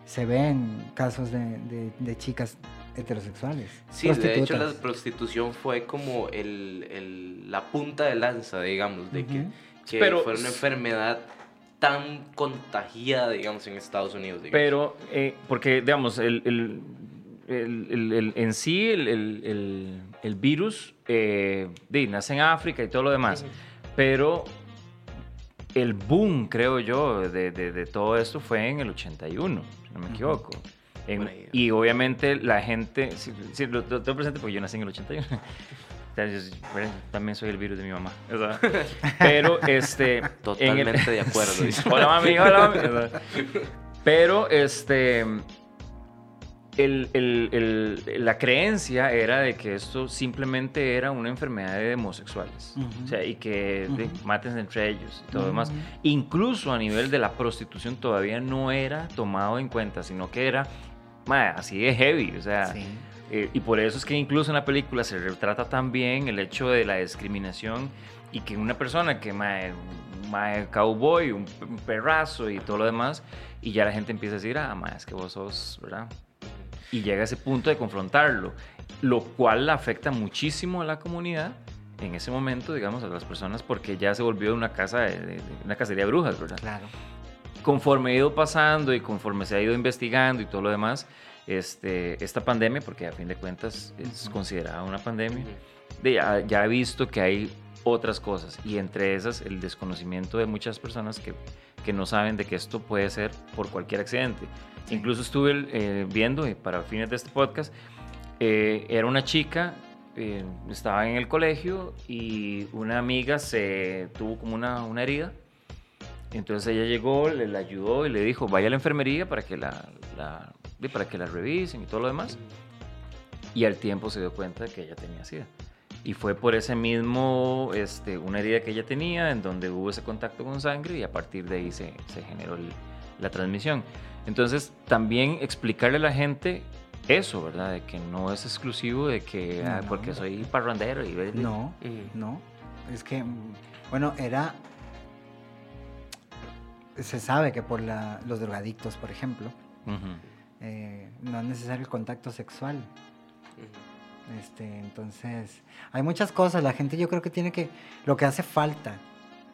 se ven casos de, de- de chicas heterosexuales. Sí, de hecho la prostitución fue como el, el- la punta de lanza, digamos, de que, que Pero- fue una enfermedad tan contagiada, digamos, en Estados Unidos. digamos. Pero, eh, porque, digamos, el, el- el- el- el- en sí el, el- el- el virus eh, nace en África y todo lo demás, pero el boom, creo yo, de, de- de todo esto fue en el 81, si no me equivoco. En- ahí. y obviamente la gente, sí, sí, lo, lo tengo presente porque yo nací en el 81. O sea, yo- también soy el virus de mi mamá. o sea, pero este... en el- Totalmente de acuerdo, Sí. Hola mami, hola mami. o sea, Pero este... el- el- la creencia era de que esto simplemente era una enfermedad de homosexuales. Ujú. O sea, y que de, Ujú. mátense entre ellos y todo lo demás. Ujú. Incluso a nivel de la prostitución todavía no era tomado en cuenta, sino que era mae, así de heavy. O sea, Sí. eh, y por eso es que incluso en la película se retrata también el hecho de la discriminación y que una persona que mae, mae cowboy, un, perrazo y todo lo demás, y ya la gente empieza a decir, ah, mae, es que vos sos, ¿verdad? Y llega a ese punto de confrontarlo, lo cual afecta muchísimo a la comunidad en ese momento, digamos, a las personas, porque ya se volvió una casa de, de- de- una cacería de brujas, ¿verdad? Claro. Conforme ha ido pasando y conforme se ha ido investigando y todo lo demás, este, esta pandemia, porque a fin de cuentas es considerada una pandemia, de ya, ya he visto que hay otras cosas y entre esas el desconocimiento de muchas personas que, que no saben de que esto puede ser por cualquier accidente. Sí. Incluso estuve eh, viendo, y para fines de este podcast, eh, era una chica, eh, estaba en el colegio y una amiga se tuvo como una, una herida. Entonces ella llegó, le la ayudó y le dijo, vaya a la enfermería para que la, la- para que la revisen y todo lo demás. Y al tiempo se dio cuenta de que ella tenía SIDA. Y fue por ese mismo, este, una herida que ella tenía, en donde hubo ese contacto con sangre y a partir de ahí se, se generó el- la transmisión. Entonces, también explicarle a la gente eso, ¿verdad? De que no es exclusivo de que, No, ah, porque soy parrandero y... No, Ujú. no. Es que, bueno, era... Se sabe que por la- los drogadictos, por ejemplo, eh, no es necesario el contacto sexual. Este, entonces, hay muchas cosas. La gente yo creo que tiene que... Lo que hace falta,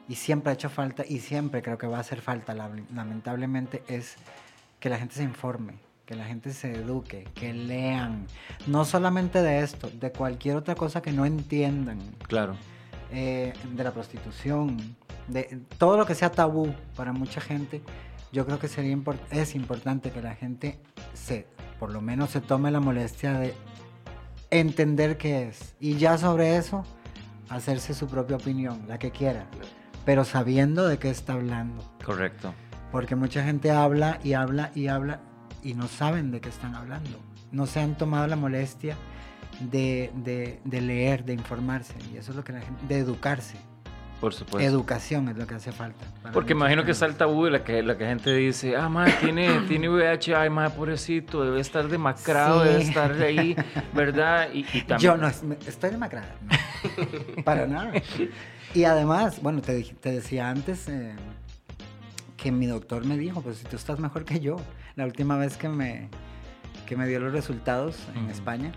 y siempre ha hecho falta, y siempre creo que va a hacer falta, lamentablemente, es que la gente se informe, que la gente se eduque, que lean. No solamente de esto, de cualquier otra cosa que no entiendan. Claro. eh, de la prostitución, de todo lo que sea tabú para mucha gente, yo creo que sería es importante que la gente se, por lo menos se tome la molestia de entender qué es y ya sobre eso hacerse su propia opinión, la que quiera, pero sabiendo de qué está hablando, Correcto. porque mucha gente habla y habla y habla y no saben de qué están hablando, no se han tomado la molestia de, de- de leer, de informarse, y eso es lo que la gente, de educarse. Por supuesto. Educación es lo que hace falta. Porque imagino que gente. está el tabú de la que la que gente dice, ah, ma, tiene, tiene VIH, ay, ma, pobrecito, debe estar demacrado, Sí. debe estar ahí, ¿verdad? Y, y también... Yo no, estoy demacrada. no. para nada. Y además, bueno, te, dije- te decía antes eh, que mi doctor me dijo, pues si tú estás mejor que yo. La última vez que me, que me dio los resultados en. España.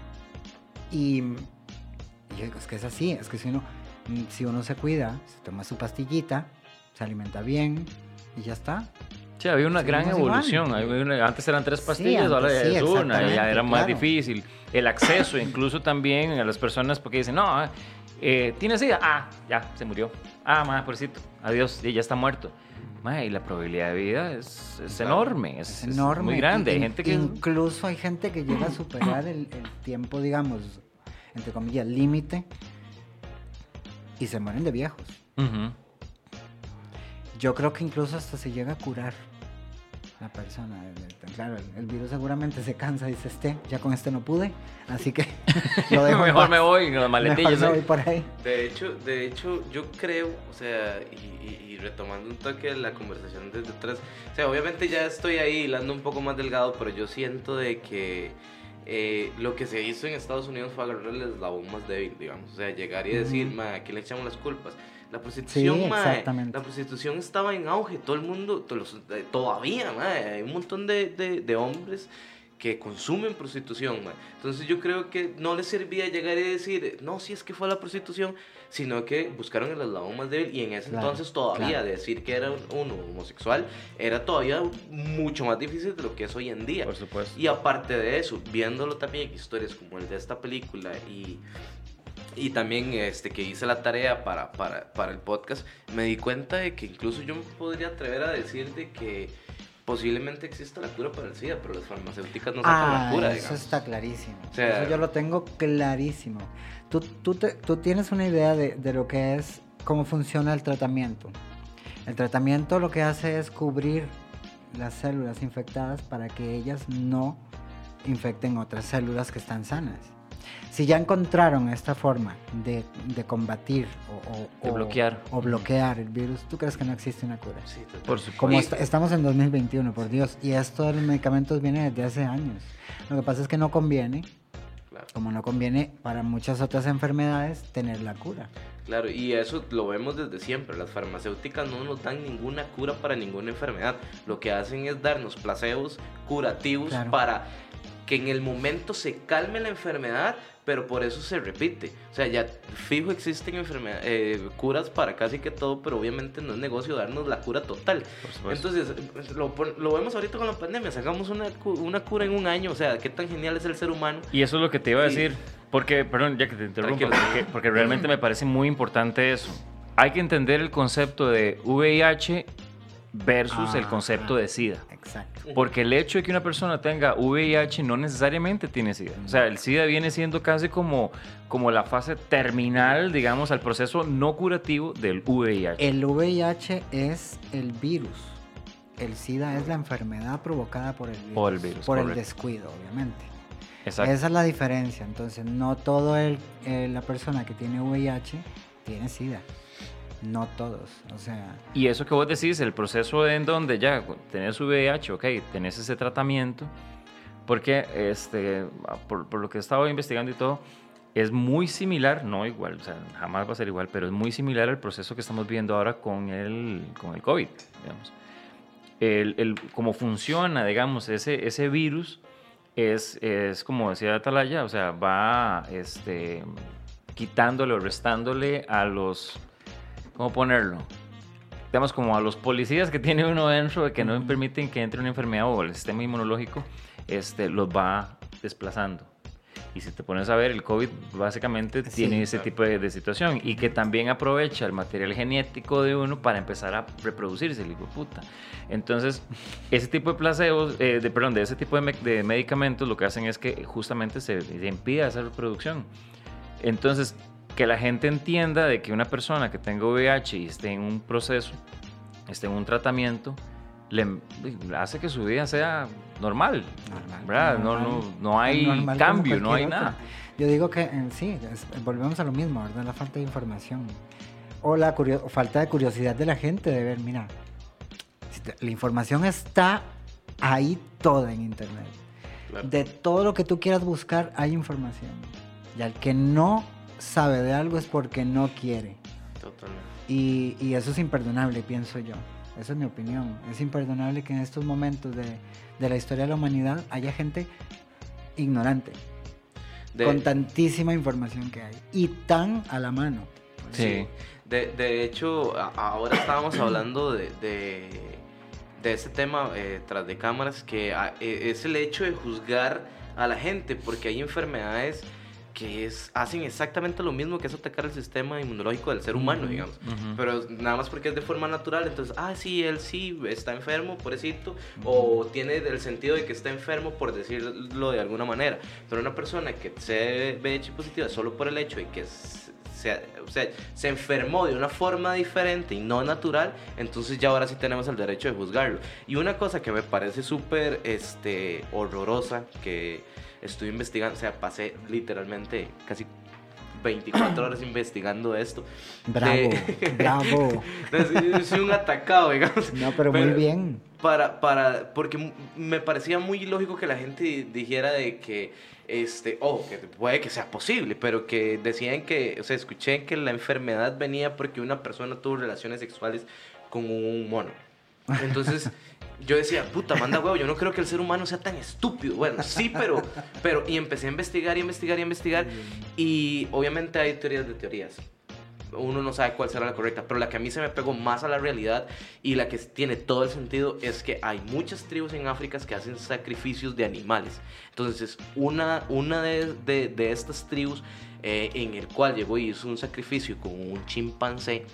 Y, y yo digo, es que es así, es que si uno, mm, si uno se cuida, se toma su pastillita, se alimenta bien y ya está. Sí, había una gran Seguimos evolución. Antes eran tres Sí, pastillas, antes ahora sí, es una, ya era más claro. difícil. El acceso, incluso también a las personas, porque dicen, no, ah, eh, ¿tiene SIDA? Ah, ya, se murió. Ah, ma, pobrecito, adiós, y ya está muerto. Ma, y la probabilidad de vida es, es Claro. enorme, es, enorme. muy grande. Hay gente que... Incluso hay gente que llega a superar el, el tiempo, digamos, entre comillas, límite y se mueren de viejos. Yo creo que incluso hasta se llega a curar la persona. Claro, el, virus seguramente se cansa y dice, este, ya con este no pude, así que lo dejo Mejor me voy en las Mejor maletillas. me voy por ahí. De hecho, de hecho, yo creo, o sea, y, y- y retomando un toque de la conversación desde atrás, o sea, obviamente ya estoy ahí hilando un poco más delgado, pero yo siento de que eh, lo que se hizo en Estados Unidos fue agarrar el eslabón más débil, digamos, o sea, llegar y decir, ma, ¿a quién le echamos las culpas? La prostitución, Sí, ma, exactamente. la prostitución estaba en auge, todo el mundo, to- los- eh, todavía, ma, hay un montón de, de- de hombres que consumen prostitución, ma. Entonces yo creo que no les servía llegar y decir, no, si es que fue la prostitución, sino que buscaron el eslabón más débil y en ese Claro, entonces todavía claro. decir que era un, uno homosexual era todavía mucho más difícil de lo que es hoy en día. Por supuesto. Y aparte de eso, viéndolo también historias como el de esta película y, y también este, que hice la tarea para, para, para el podcast, me di cuenta de que incluso yo me podría atrever a decir de que posiblemente exista la cura para el SIDA, pero las farmacéuticas no sacan Ah, la cura, eso digamos. está clarísimo. O sea- eso yo lo tengo clarísimo. Tú, tú, te- tú tienes una idea de, de lo que es, cómo funciona el tratamiento. El tratamiento lo que hace es cubrir las células infectadas para que ellas no infecten otras células que están sanas. Si ya encontraron esta forma de, de combatir o, o- De bloquear. o bloquear el virus, ¿tú crees que no existe una cura? Sí. Por supuesto. Como est- estamos en 2021, por Dios, y esto de los medicamentos viene desde hace años. Lo que pasa es que no conviene, Claro. como no conviene para muchas otras enfermedades, tener la cura. Claro, y eso lo vemos desde siempre. Las farmacéuticas no nos dan ninguna cura para ninguna enfermedad. Lo que hacen es darnos placebos curativos Claro. para que en el momento se calme la enfermedad, pero por eso se repite. O sea, ya fijo existen enfermedad- eh, curas para casi que todo, pero obviamente no es negocio darnos la cura total. Entonces, lo, pon- lo vemos ahorita con la pandemia, sacamos una, cu- una cura en un año, o sea, qué tan genial es el ser humano. Y eso es lo que te iba a decir, porque, perdón, ya que te interrumpo, porque, porque realmente me parece muy importante eso. Hay que entender el concepto de VIH versus el Ah, concepto de SIDA. Exacto. Porque el hecho de que una persona tenga VIH no necesariamente tiene SIDA. O sea, el SIDA viene siendo casi como, como la fase terminal, digamos, al proceso no curativo del VIH. El VIH es el virus. El SIDA es la enfermedad provocada por el virus. Por el virus, Por el descuido, obviamente. Exacto. Esa es la diferencia. Entonces, no todo el, eh, la persona que tiene VIH tiene SIDA. No todos. O sea, Y eso que vos decís, el proceso en donde ya tenés VIH, ok, tenés ese tratamiento, porque este, por, por lo que he estado investigando y todo, es muy similar, no igual, o sea, jamás va a ser igual, pero es muy similar al proceso que estamos viendo ahora con el, con el COVID, digamos. El, el, cómo funciona, digamos, ese, ese virus es, es, como decía Atalaya, o sea, va este, quitándole o restándole a los, ¿cómo ponerlo? Digamos, como a los policías que tiene uno dentro, de que no permiten que entre una enfermedad o el sistema inmunológico, este, los va desplazando. Y si te pones a ver, el COVID básicamente Sí. tiene ese tipo de, de situación y que también aprovecha el material genético de uno para empezar a reproducirse, el hijo de puta. Entonces, ese tipo de placebos, eh, de, perdón, de ese tipo de, de medicamentos lo que hacen es que justamente se, se impida esa reproducción. Entonces, que la gente entienda de que una persona que tenga VIH y esté en un proceso, esté en un tratamiento, le hace que su vida sea normal. normal. ¿verdad? No, normal, no, no hay cambio, no hay nada. Yo digo que en sí, es- volvemos a lo mismo, ¿verdad? La falta de información. O la curio- falta de curiosidad de la gente de ver, mira, la información está ahí toda en internet. Claro. De todo lo que tú quieras buscar hay información. Y al que no sabe de algo es porque no quiere. Totalmente. Y, y eso es imperdonable, pienso yo. Esa es mi opinión. Es imperdonable que en estos momentos de, de la historia de la humanidad haya gente ignorante, De- con tantísima información que hay y tan a la mano. Sí. De, de hecho, a- ahora estábamos hablando de, de, de este tema eh, tras de cámaras, que ah, eh, es el hecho de juzgar a la gente, porque hay enfermedades que es, hacen exactamente lo mismo que es atacar el sistema inmunológico del ser humano, digamos. Ujú. Pero nada más porque es de forma natural, entonces, ah, sí, él sí está enfermo, pobrecito, o tiene el sentido de que está enfermo por decirlo de alguna manera. Pero una persona que se ve positiva solo por el hecho de que se, se- o sea, se enfermó de una forma diferente y no natural, entonces ya ahora sí tenemos el derecho de juzgarlo. Y una cosa que me parece súper este, horrorosa, que estoy investigando, o sea, pasé literalmente casi 24 horas investigando esto. Bravo, De- bravo. Soy un atacado, digamos. No, pero muy bien. Para, para, porque me parecía muy lógico que la gente dijera de que, este, oh, que puede que sea posible, pero que decían que, o sea, escuché que la enfermedad venía porque una persona tuvo relaciones sexuales con un mono. Entonces, yo decía, puta, manda huevo, yo no creo que el ser humano sea tan estúpido. Bueno, sí, pero, pero, y empecé a investigar y investigar y investigar, y obviamente hay teorías de teorías. Uno no sabe cuál será la correcta, pero la que a mí se me pegó más a la realidad y la que tiene todo el sentido es que hay muchas tribus en África que hacen sacrificios de animales. Entonces, una, una de, de- de estas tribus eh, en el cual llegó y hizo un sacrificio con un chimpancé,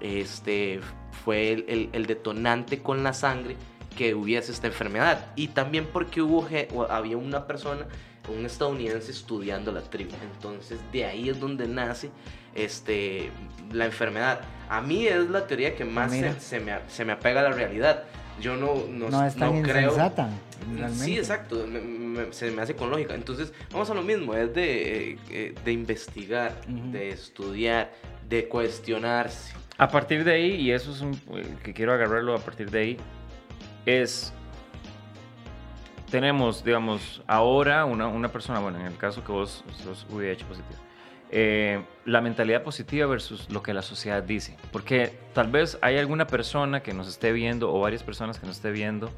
este, fue el, el- el detonante con la sangre que hubiese esta enfermedad. Y también porque hubo, había una persona, un estadounidense estudiando la tribu. Entonces de ahí es donde nace este, la enfermedad. A mí es la teoría que más se, se me, se me apega a la realidad. Yo no, no, No es tan no creo... realmente. Sí, exacto, me- me- se me hace con lógica. Entonces, vamos a lo mismo, es de, eh, de investigar, Ujú. de estudiar, de cuestionarse. A partir de ahí, y eso es un, eh, que quiero agarrarlo a partir de ahí, es, tenemos, digamos, ahora una, una persona, bueno, en el caso que vos sos VIH positivo, eh, la mentalidad positiva versus lo que la sociedad dice. Porque tal vez hay alguna persona que nos esté viendo, o varias personas que nos esté viendo,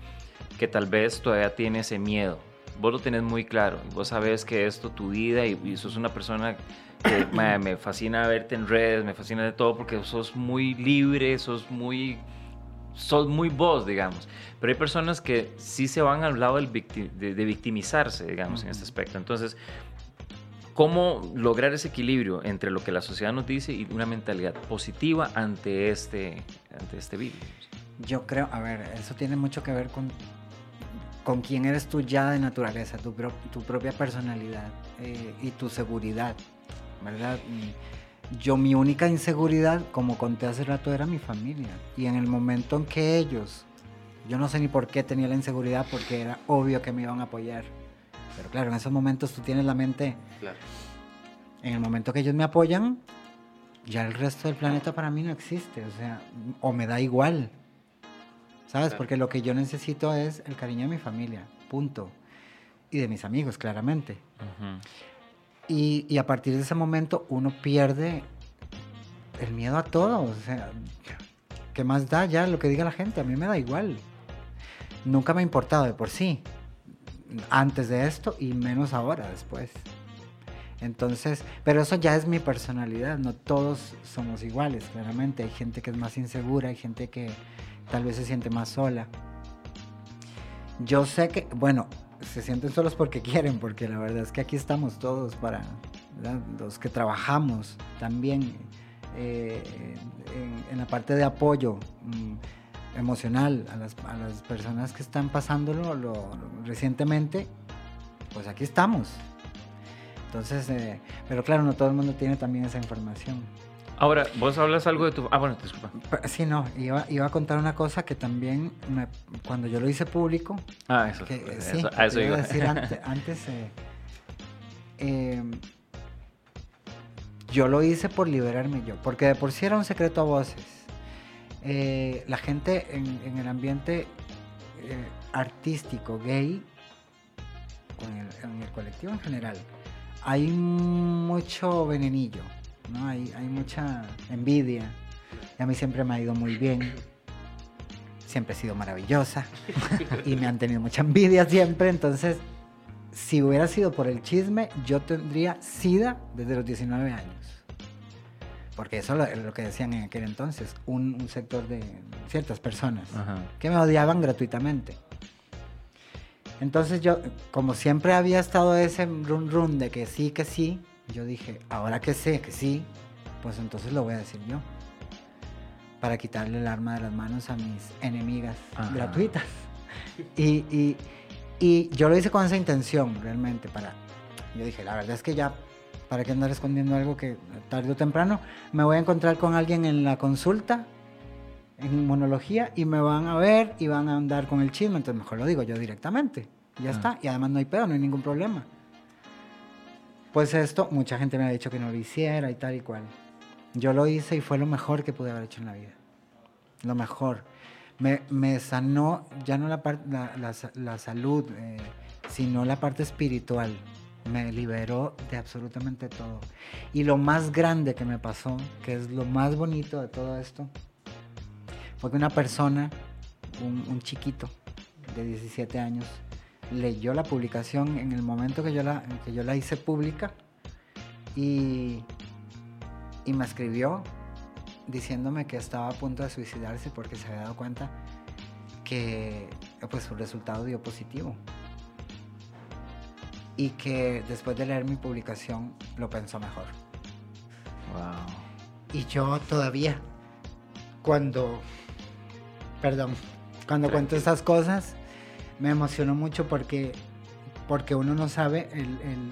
que tal vez todavía tiene ese miedo vos lo tenés muy claro. Vos sabes que esto, tu vida, y, y sos una persona que me fascina verte en redes, me fascina de todo porque sos muy libre, sos muy, sos muy vos, digamos. Pero hay personas que sí se van al lado del de, de victimizarse, digamos, en este aspecto. Entonces, ¿cómo lograr ese equilibrio entre lo que la sociedad nos dice y una mentalidad positiva ante este, ante este virus? Yo creo, a ver, eso tiene mucho que ver con, con quién eres tú ya de naturaleza, tu, pro- tu propia personalidad eh, y tu seguridad, ¿verdad? Y yo mi única inseguridad, como conté hace rato, era mi familia. Y en el momento en que ellos, yo no sé ni por qué tenía la inseguridad, porque era obvio que me iban a apoyar. Pero claro, en esos momentos tú tienes la mente, Claro. en el momento que ellos me apoyan, ya el resto del planeta para mí no existe, o sea, o me da igual. ¿Sabes? Claro. Porque lo que yo necesito es el cariño de mi familia, punto. Y de mis amigos, claramente. Y, a partir de ese momento uno pierde el miedo a todo. O sea, ¿qué más da ya lo que diga la gente? A mí me da igual. Nunca me ha importado de por sí. Antes de esto y menos ahora, después. Entonces, pero eso ya es mi personalidad. No todos somos iguales, claramente. Hay gente que es más insegura, hay gente que tal vez se siente más sola. Yo sé que, bueno, se sienten solos porque quieren, porque la verdad es que aquí estamos todos para los que trabajamos también eh, en, en la parte de apoyo mm, emocional a las, a las personas que están pasándolo lo- lo- recientemente, pues aquí estamos. Entonces, eh, pero claro, no todo el mundo tiene también esa información. Ahora, vos hablas algo de tu... Ah, bueno, disculpa. Pero, sí, no, iba, iba a contar una cosa que también me- cuando yo lo hice público, Ah, eso. que, eso, sí, a eso te iba decir ante- antes, eh, eh, yo lo hice por liberarme yo, porque de por sí era un secreto a voces. Eh, la gente en, en el ambiente eh, artístico gay, en el, en el colectivo en general, hay mucho venenillo, ¿no? Hay, hay mucha envidia. Y a mí siempre me ha ido muy bien. Siempre he sido maravillosa. y me han tenido mucha envidia siempre. Entonces, si hubiera sido por el chisme, yo tendría SIDA desde los 19 años. Porque eso es lo, que decían en aquel entonces. Un, un sector de ciertas personas Ajá. que me odiaban gratuitamente. Entonces yo, como siempre había estado ese run run de que sí, que sí, yo dije, ahora que sé que sí, pues entonces lo voy a decir yo. Para quitarle el arma de las manos a mis enemigas Ajá. gratuitas. Y, y- y yo lo hice con esa intención, realmente, para... Yo dije, la verdad es que ya, ¿para qué andar escondiendo algo que tarde o temprano me voy a encontrar con alguien en la consulta en inmunología y me van a ver y van a andar con el chisme, entonces mejor lo digo yo directamente. Ya está. Y además no hay pedo, no hay ningún problema. Pues esto, mucha gente me ha dicho que no lo hiciera y tal y cual. Yo lo hice y fue lo mejor que pude haber hecho en la vida. Lo mejor. Me, me sanó ya no la, la, la sa- la salud, eh, sino la parte espiritual. Me liberó de absolutamente todo. Y lo más grande que me pasó, que es lo más bonito de todo esto, fue que una persona, un chiquito de 17 años, leyó la publicación en el momento que yo la, que yo la hice pública y, y me escribió diciéndome que estaba a punto de suicidarse porque se había dado cuenta que pues su resultado dio positivo y que después de leer mi publicación lo pensó mejor. Wow. Y yo todavía, cuando, perdón, cuando cuento estas cosas, me emociono mucho porque, porque uno no sabe el, el,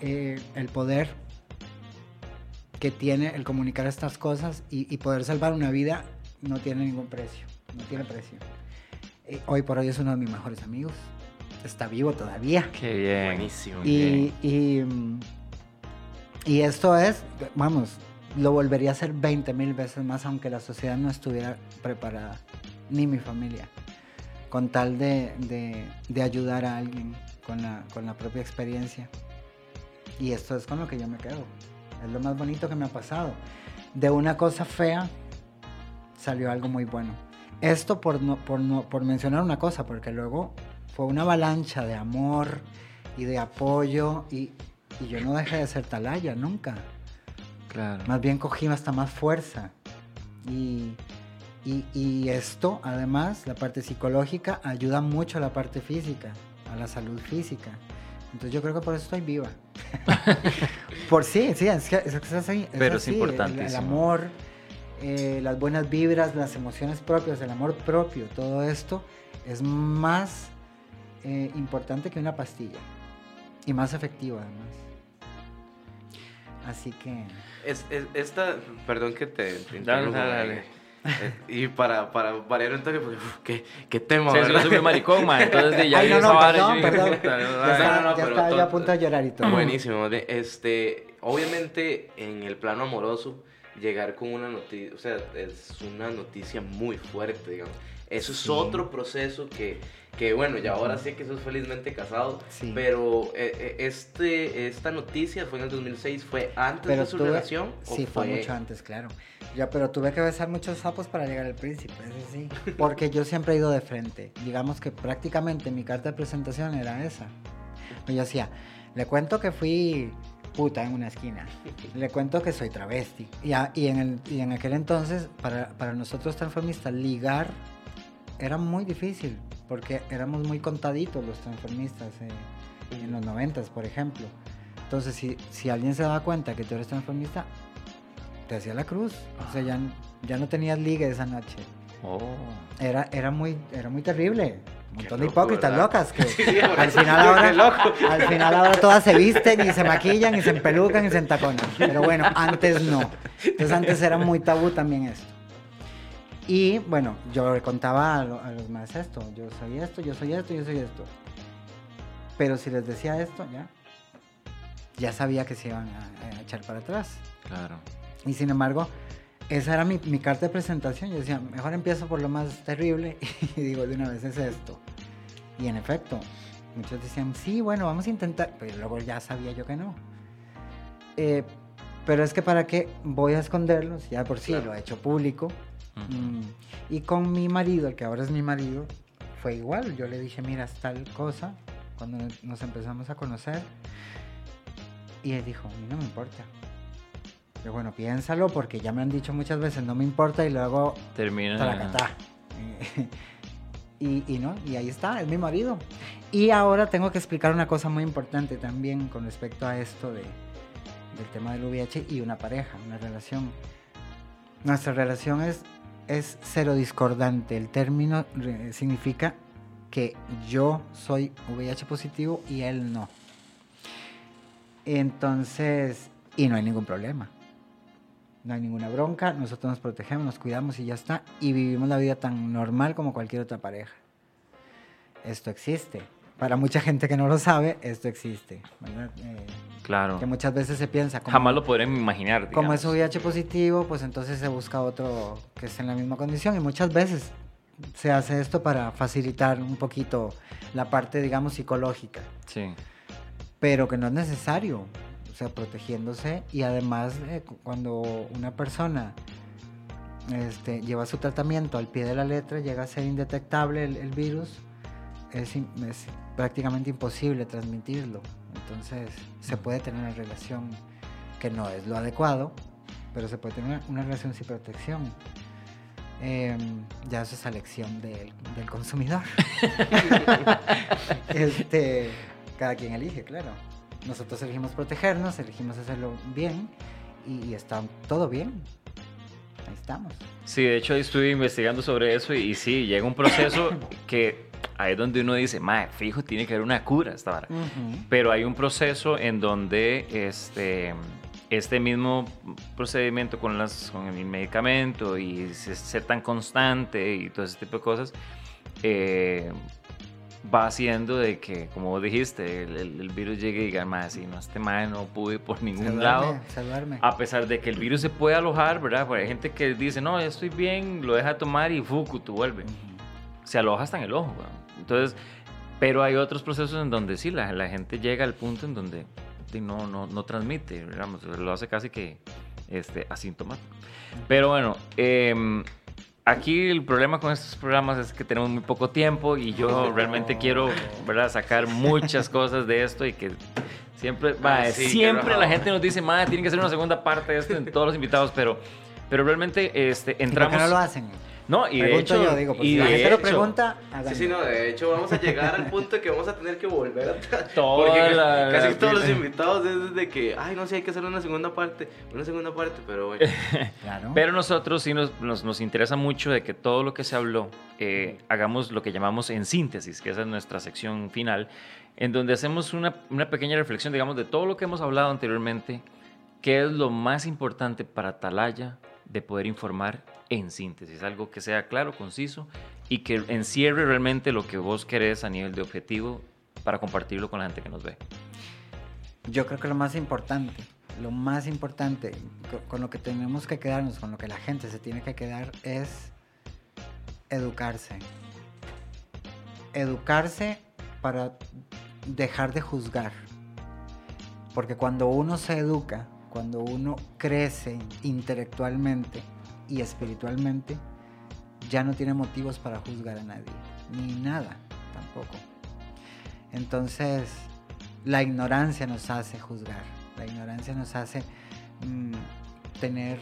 eh, el poder que tiene el comunicar estas cosas y, y poder salvar una vida no tiene ningún precio, no tiene precio. Eh, hoy por hoy es uno de mis mejores amigos, está vivo todavía. Qué bien. Buenísimo. Y, y, mm, y esto es, vamos, lo volvería a hacer 20 mil veces más aunque la sociedad no estuviera preparada, ni mi familia, con tal de, de- de ayudar a alguien con la, con la propia experiencia. Y esto es con lo que yo me quedo. Es lo más bonito que me ha pasado. De una cosa fea salió algo muy bueno. Esto por, no, por, no, por mencionar una cosa, porque luego fue una avalancha de amor y de apoyo y, y yo no dejé de ser talaya nunca. Claro. Más bien cogí hasta más fuerza. Y, y- y esto, además, la parte psicológica ayuda mucho a la parte física, a la salud física. Entonces yo creo que por eso estoy viva. por sí, sí, es, que- es, que es así, Pero es así, el- amor, eh, las buenas vibras, las emociones propias, el amor propio, todo esto es más eh, importante que una pastilla. Y más efectivo además. Así que... Es, es- esta, perdón que te, te Dale, dale, Y para, para variar un toque, porque uf, qué, qué tema, Sí, que yo ¿verdad? soy maricón, man. Entonces de ya Ay, no, no, perdón, yo perdón. Ya no, no, estaba, no, ya estaba yo a punto de llorar y todo. Buenísimo. Este, obviamente, en el plano amoroso, llegar con una noticia, o sea, es una noticia muy fuerte, digamos. Eso es Sí. otro proceso que, que, bueno, ya ahora sé que sos felizmente casado, Sí. pero eh, eh, este, esta noticia fue en el 2006, ¿fue antes Pero de su tuve- relación? Sí, fue mucho antes, claro. Ya, pero tuve que besar muchos sapos para llegar al príncipe, eso sí. Porque yo siempre he ido de frente. Digamos que prácticamente mi carta de presentación era esa. Yo decía, le cuento que fui puta en una esquina. Le cuento que soy travesti. Y, a- y en, el, y en aquel entonces, para, para nosotros transformistas, ligar era muy difícil. Porque éramos muy contaditos los transformistas eh, en los noventas, por ejemplo. Entonces, si, si alguien se daba cuenta que tú eres transformista, te hacía la cruz. O sea, ya, ya no tenías ligue esa noche. Oh. Era, era, muy, era muy terrible. Un montón de hipócritas ¿verdad? locas que Sí, al final ahora loco. al final ahora todas se visten y se maquillan y se empelucan y se entaconan. Pero bueno, antes no. Entonces antes era muy tabú también esto. Y bueno, yo le contaba a, lo- a los más esto. Yo soy esto, yo soy esto, yo soy esto. Pero si les decía esto, ya, ya sabía que se iban a- a echar para atrás. Claro. Y sin embargo, esa era mi, mi carta de presentación. Yo decía, mejor empiezo por lo más terrible y digo, de una vez es esto. Y en efecto, muchos decían, sí, bueno, vamos a intentar. Pero luego ya sabía yo que no. Eh, pero es que para qué voy a esconderlos, ya por sí Claro. lo he hecho público. Mm, Y con mi marido, el que ahora es mi marido, fue igual. Yo le dije, mira, es tal cosa, cuando nos empezamos a conocer. Y él dijo, a mí no me importa. Yo, bueno, piénsalo porque ya me han dicho muchas veces, no me importa y luego Termina. Y no, y ahí está, es mi marido. Y ahora tengo que explicar una cosa muy importante también con respecto a esto de, del tema del VIH y una pareja, una relación. Nuestra relación es, es cero discordante. El término eh, significa que yo soy VIH positivo y él no. Entonces, y no hay ningún problema. No hay ninguna bronca, nosotros nos protegemos, nos cuidamos y ya está. Y vivimos la vida tan normal como cualquier otra pareja. Esto existe. Para mucha gente que no lo sabe, esto existe. ¿verdad? Eh, Claro. que muchas veces se piensa, como, Jamás lo podrán imaginar. como es VIH positivo, pues entonces se busca otro que esté en la misma condición. Y muchas veces se hace esto para facilitar un poquito la parte, digamos, psicológica Sí. pero que no es necesario, o sea, protegiéndose y además eh, cu- cuando una persona este, lleva su tratamiento al pie de la letra, llega a ser indetectable el, el virus, es, prácticamente imposible transmitirlo. Entonces se puede tener una relación que no es lo adecuado, pero se puede tener una, una relación sin protección. Em, ya eso es elección del, del consumidor. este, cada quien elige, claro. Nosotros elegimos protegernos, elegimos hacerlo bien y, y está todo bien. Ahí estamos. Sí, de hecho estuve investigando sobre eso y, y sí, llega un proceso que ahí es donde uno dice, mae, fijo, tiene que haber una cura esta vara. Pero hay un proceso en donde este, este mismo procedimiento con, las, con el medicamento y se- ser tan constante y todo ese tipo de cosas eh, va haciendo de que, como vos dijiste, el, el- el virus llegue y diga, más si no, este mae no pude por ningún lado. se duerme. A pesar de que el virus se puede alojar, ¿verdad? Porque hay gente que dice, no, ya estoy bien, lo deja tomar y fuku, tú vuelve. Se aloja hasta en el ojo. Entonces, pero hay otros procesos en donde sí, la, la gente llega al punto en donde de, no, no, no transmite, digamos, lo hace casi que este, asintomático. Pero bueno, em, aquí el problema con estos programas es que tenemos muy poco tiempo y yo realmente quiero, ¿verdad? Sacar muchas cosas de esto y que siempre, mae, sí, siempre la gente nos dice, madre, tiene que ser una segunda parte de esto en todos los invitados, pero, pero realmente este, ¿Y por entramos... qué no lo hacen? No, y de hecho... yo, digo, porque y si la gente lo pregunta, Sí, háganlo. sí, no, de hecho vamos a llegar al punto de que vamos a tener que volver atrás. Toda Porque la- casi la- todos los invitados es de que, ay, no sé, hay que hacer una segunda parte, una segunda parte, pero bueno. Claro. Pero nosotros sí nos, nos, nos interesa mucho de que todo lo que se habló, eh, hagamos lo que llamamos en síntesis, que esa es nuestra sección final, en donde hacemos una, una pequeña reflexión, digamos, de todo lo que hemos hablado anteriormente, qué es lo más importante para Atalaya de poder informar en síntesis, algo que sea claro, conciso y que encierre realmente lo que vos querés a nivel de objetivo para compartirlo con la gente que nos ve. Yo creo que lo más importante, lo más importante co- con lo que tenemos que quedarnos, con lo que la gente se tiene que quedar es educarse. Educarse para dejar de juzgar. Porque cuando uno se educa, cuando uno crece intelectualmente y espiritualmente, ya no tiene motivos para juzgar a nadie, ni nada tampoco. Entonces, la ignorancia nos hace juzgar, la ignorancia nos hace mm, tener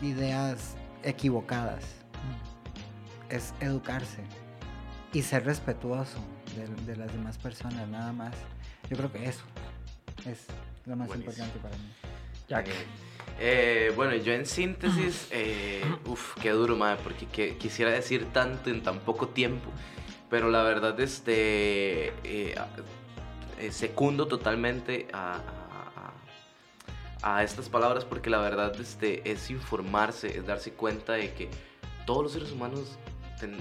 mm, ideas equivocadas. Es educarse y ser respetuoso de, de las demás personas, nada más. Yo creo que eso es lo más Buenísimo. importante para mí. Jack. Eh, bueno, yo en síntesis, eh, uf, qué duro, madre, porque que- quisiera decir tanto en tan poco tiempo, pero la verdad, este, eh, eh, secundo totalmente a, a- a- a estas palabras porque la verdad, este, es informarse, es darse cuenta de que todos los seres humanos ten-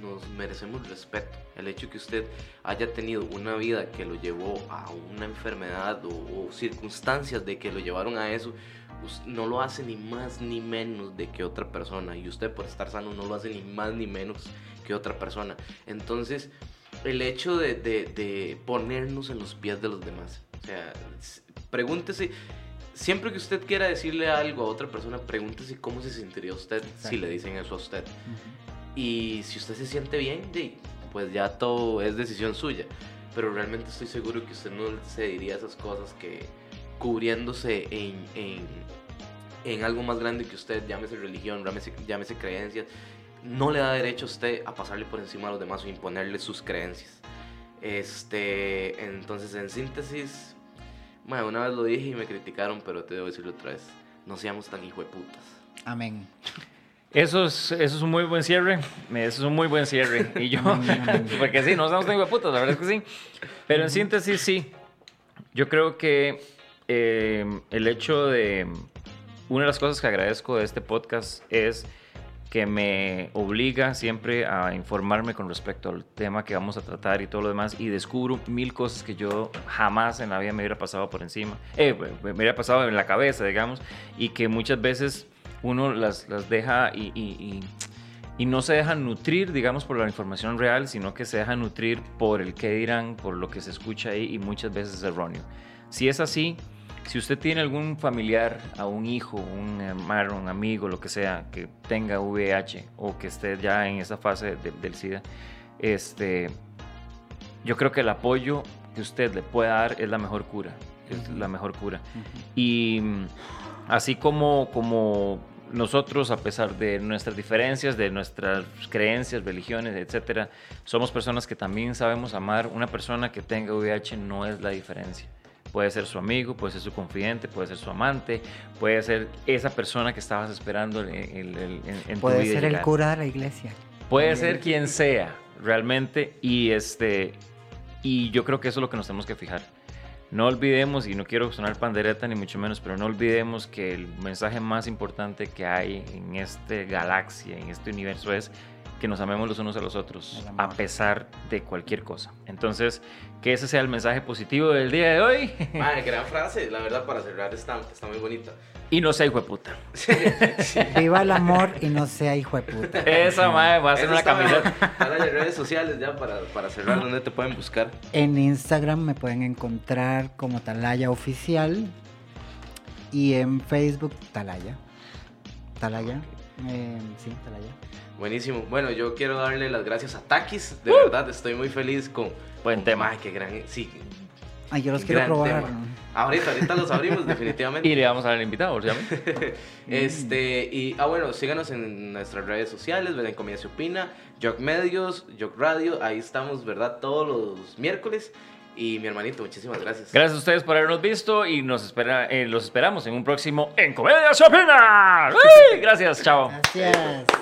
nos merecemos respeto. El hecho que usted haya tenido una vida que lo llevó a una enfermedad o, o circunstancias de que lo llevaron a eso, no lo hace ni más ni menos de que otra persona. Y usted por estar sano no lo hace ni más ni menos que otra persona. Entonces, el hecho de, de- de ponernos en los pies de los demás. O sea, pregúntese, siempre que usted quiera decirle algo a otra persona, pregúntese cómo se sentiría usted si le dicen eso a usted. Y si usted se siente bien, de- pues ya todo es decisión suya. Pero realmente estoy seguro que usted no se diría esas cosas que cubriéndose en, en, en algo más grande que usted, llámese religión, llámese, llámese creencias, no le da derecho a usted a pasarle por encima a los demás o imponerle sus creencias. Este, entonces, en síntesis, bueno, una vez lo dije y me criticaron, pero te debo decirlo otra vez. No seamos tan hijueputas. Amén. Eso es, eso es un muy buen cierre. Eso es un muy buen cierre. Y yo, porque sí, no estamos tan putas, la verdad es que sí. Pero en síntesis, sí. Yo creo que eh, el hecho de. Una de las cosas que agradezco de este podcast es que me obliga siempre a informarme con respecto al tema que vamos a tratar y todo lo demás y descubro mil cosas que yo jamás en la vida me hubiera pasado por encima, eh, me hubiera pasado en la cabeza, digamos, y que muchas veces uno las, las deja y, y- y- y no se deja nutrir, digamos, por la información real, sino que se deja nutrir por el que dirán, por lo que se escucha ahí y muchas veces es erróneo. Si es así, si usted tiene algún familiar, a un hijo, un hermano, un amigo, lo que sea, que tenga VIH o que esté ya en esa fase de- del SIDA, este, yo creo que el apoyo que usted le pueda dar es la mejor cura, es la mejor cura. Y mm, así como, como nosotros, a pesar de nuestras diferencias, de nuestras creencias, religiones, etcétera, somos personas que también sabemos amar. Una persona que tenga VIH no es la diferencia. Puede ser su amigo, puede ser su confidente, puede ser su amante, puede ser esa persona que estabas esperando en, en- en- en tu Puede vida ser el cura de la iglesia. Puede ser quien sea, realmente. Y, este, y yo creo que eso es lo que nos tenemos que fijar. No olvidemos, y no quiero sonar pandereta ni mucho menos, pero no olvidemos que el mensaje más importante que hay en esta galaxia, en este universo, es que nos amemos los unos a los otros, a pesar de cualquier cosa. Entonces, que ese sea el mensaje positivo del día de hoy. Madre, gran frase, la verdad, para cerrar está, está muy bonita. y no sea hijo de puta. Viva el amor y no sea hijo de puta. Esa madre va a ser Eso una camiseta. las redes sociales ya para, para cerrar, ¿dónde te pueden buscar? En Instagram me pueden encontrar como Talaya Oficial y en Facebook Talaya. Talaya. Eh, sí, Talaya. Buenísimo. Bueno, yo quiero darle las gracias a Takis. De verdad, estoy muy feliz con. Buen tema. Ay, qué gran. Sí. Ay, yo los quiero probar. tema. Ahorita, ahorita los abrimos, definitivamente. Y le vamos a dar el invitado, obviamente. Este, y, ah, bueno, síganos en nuestras redes sociales, ¿verdad? En Comedia Se Opina, Jock Medios, Jock Radio, ahí estamos, ¿verdad? Todos los miércoles. Y mi hermanito, muchísimas gracias. Gracias a ustedes por habernos visto y nos espera, eh, los esperamos en un próximo En Comedia se Opina. Gracias, chao. Gracias.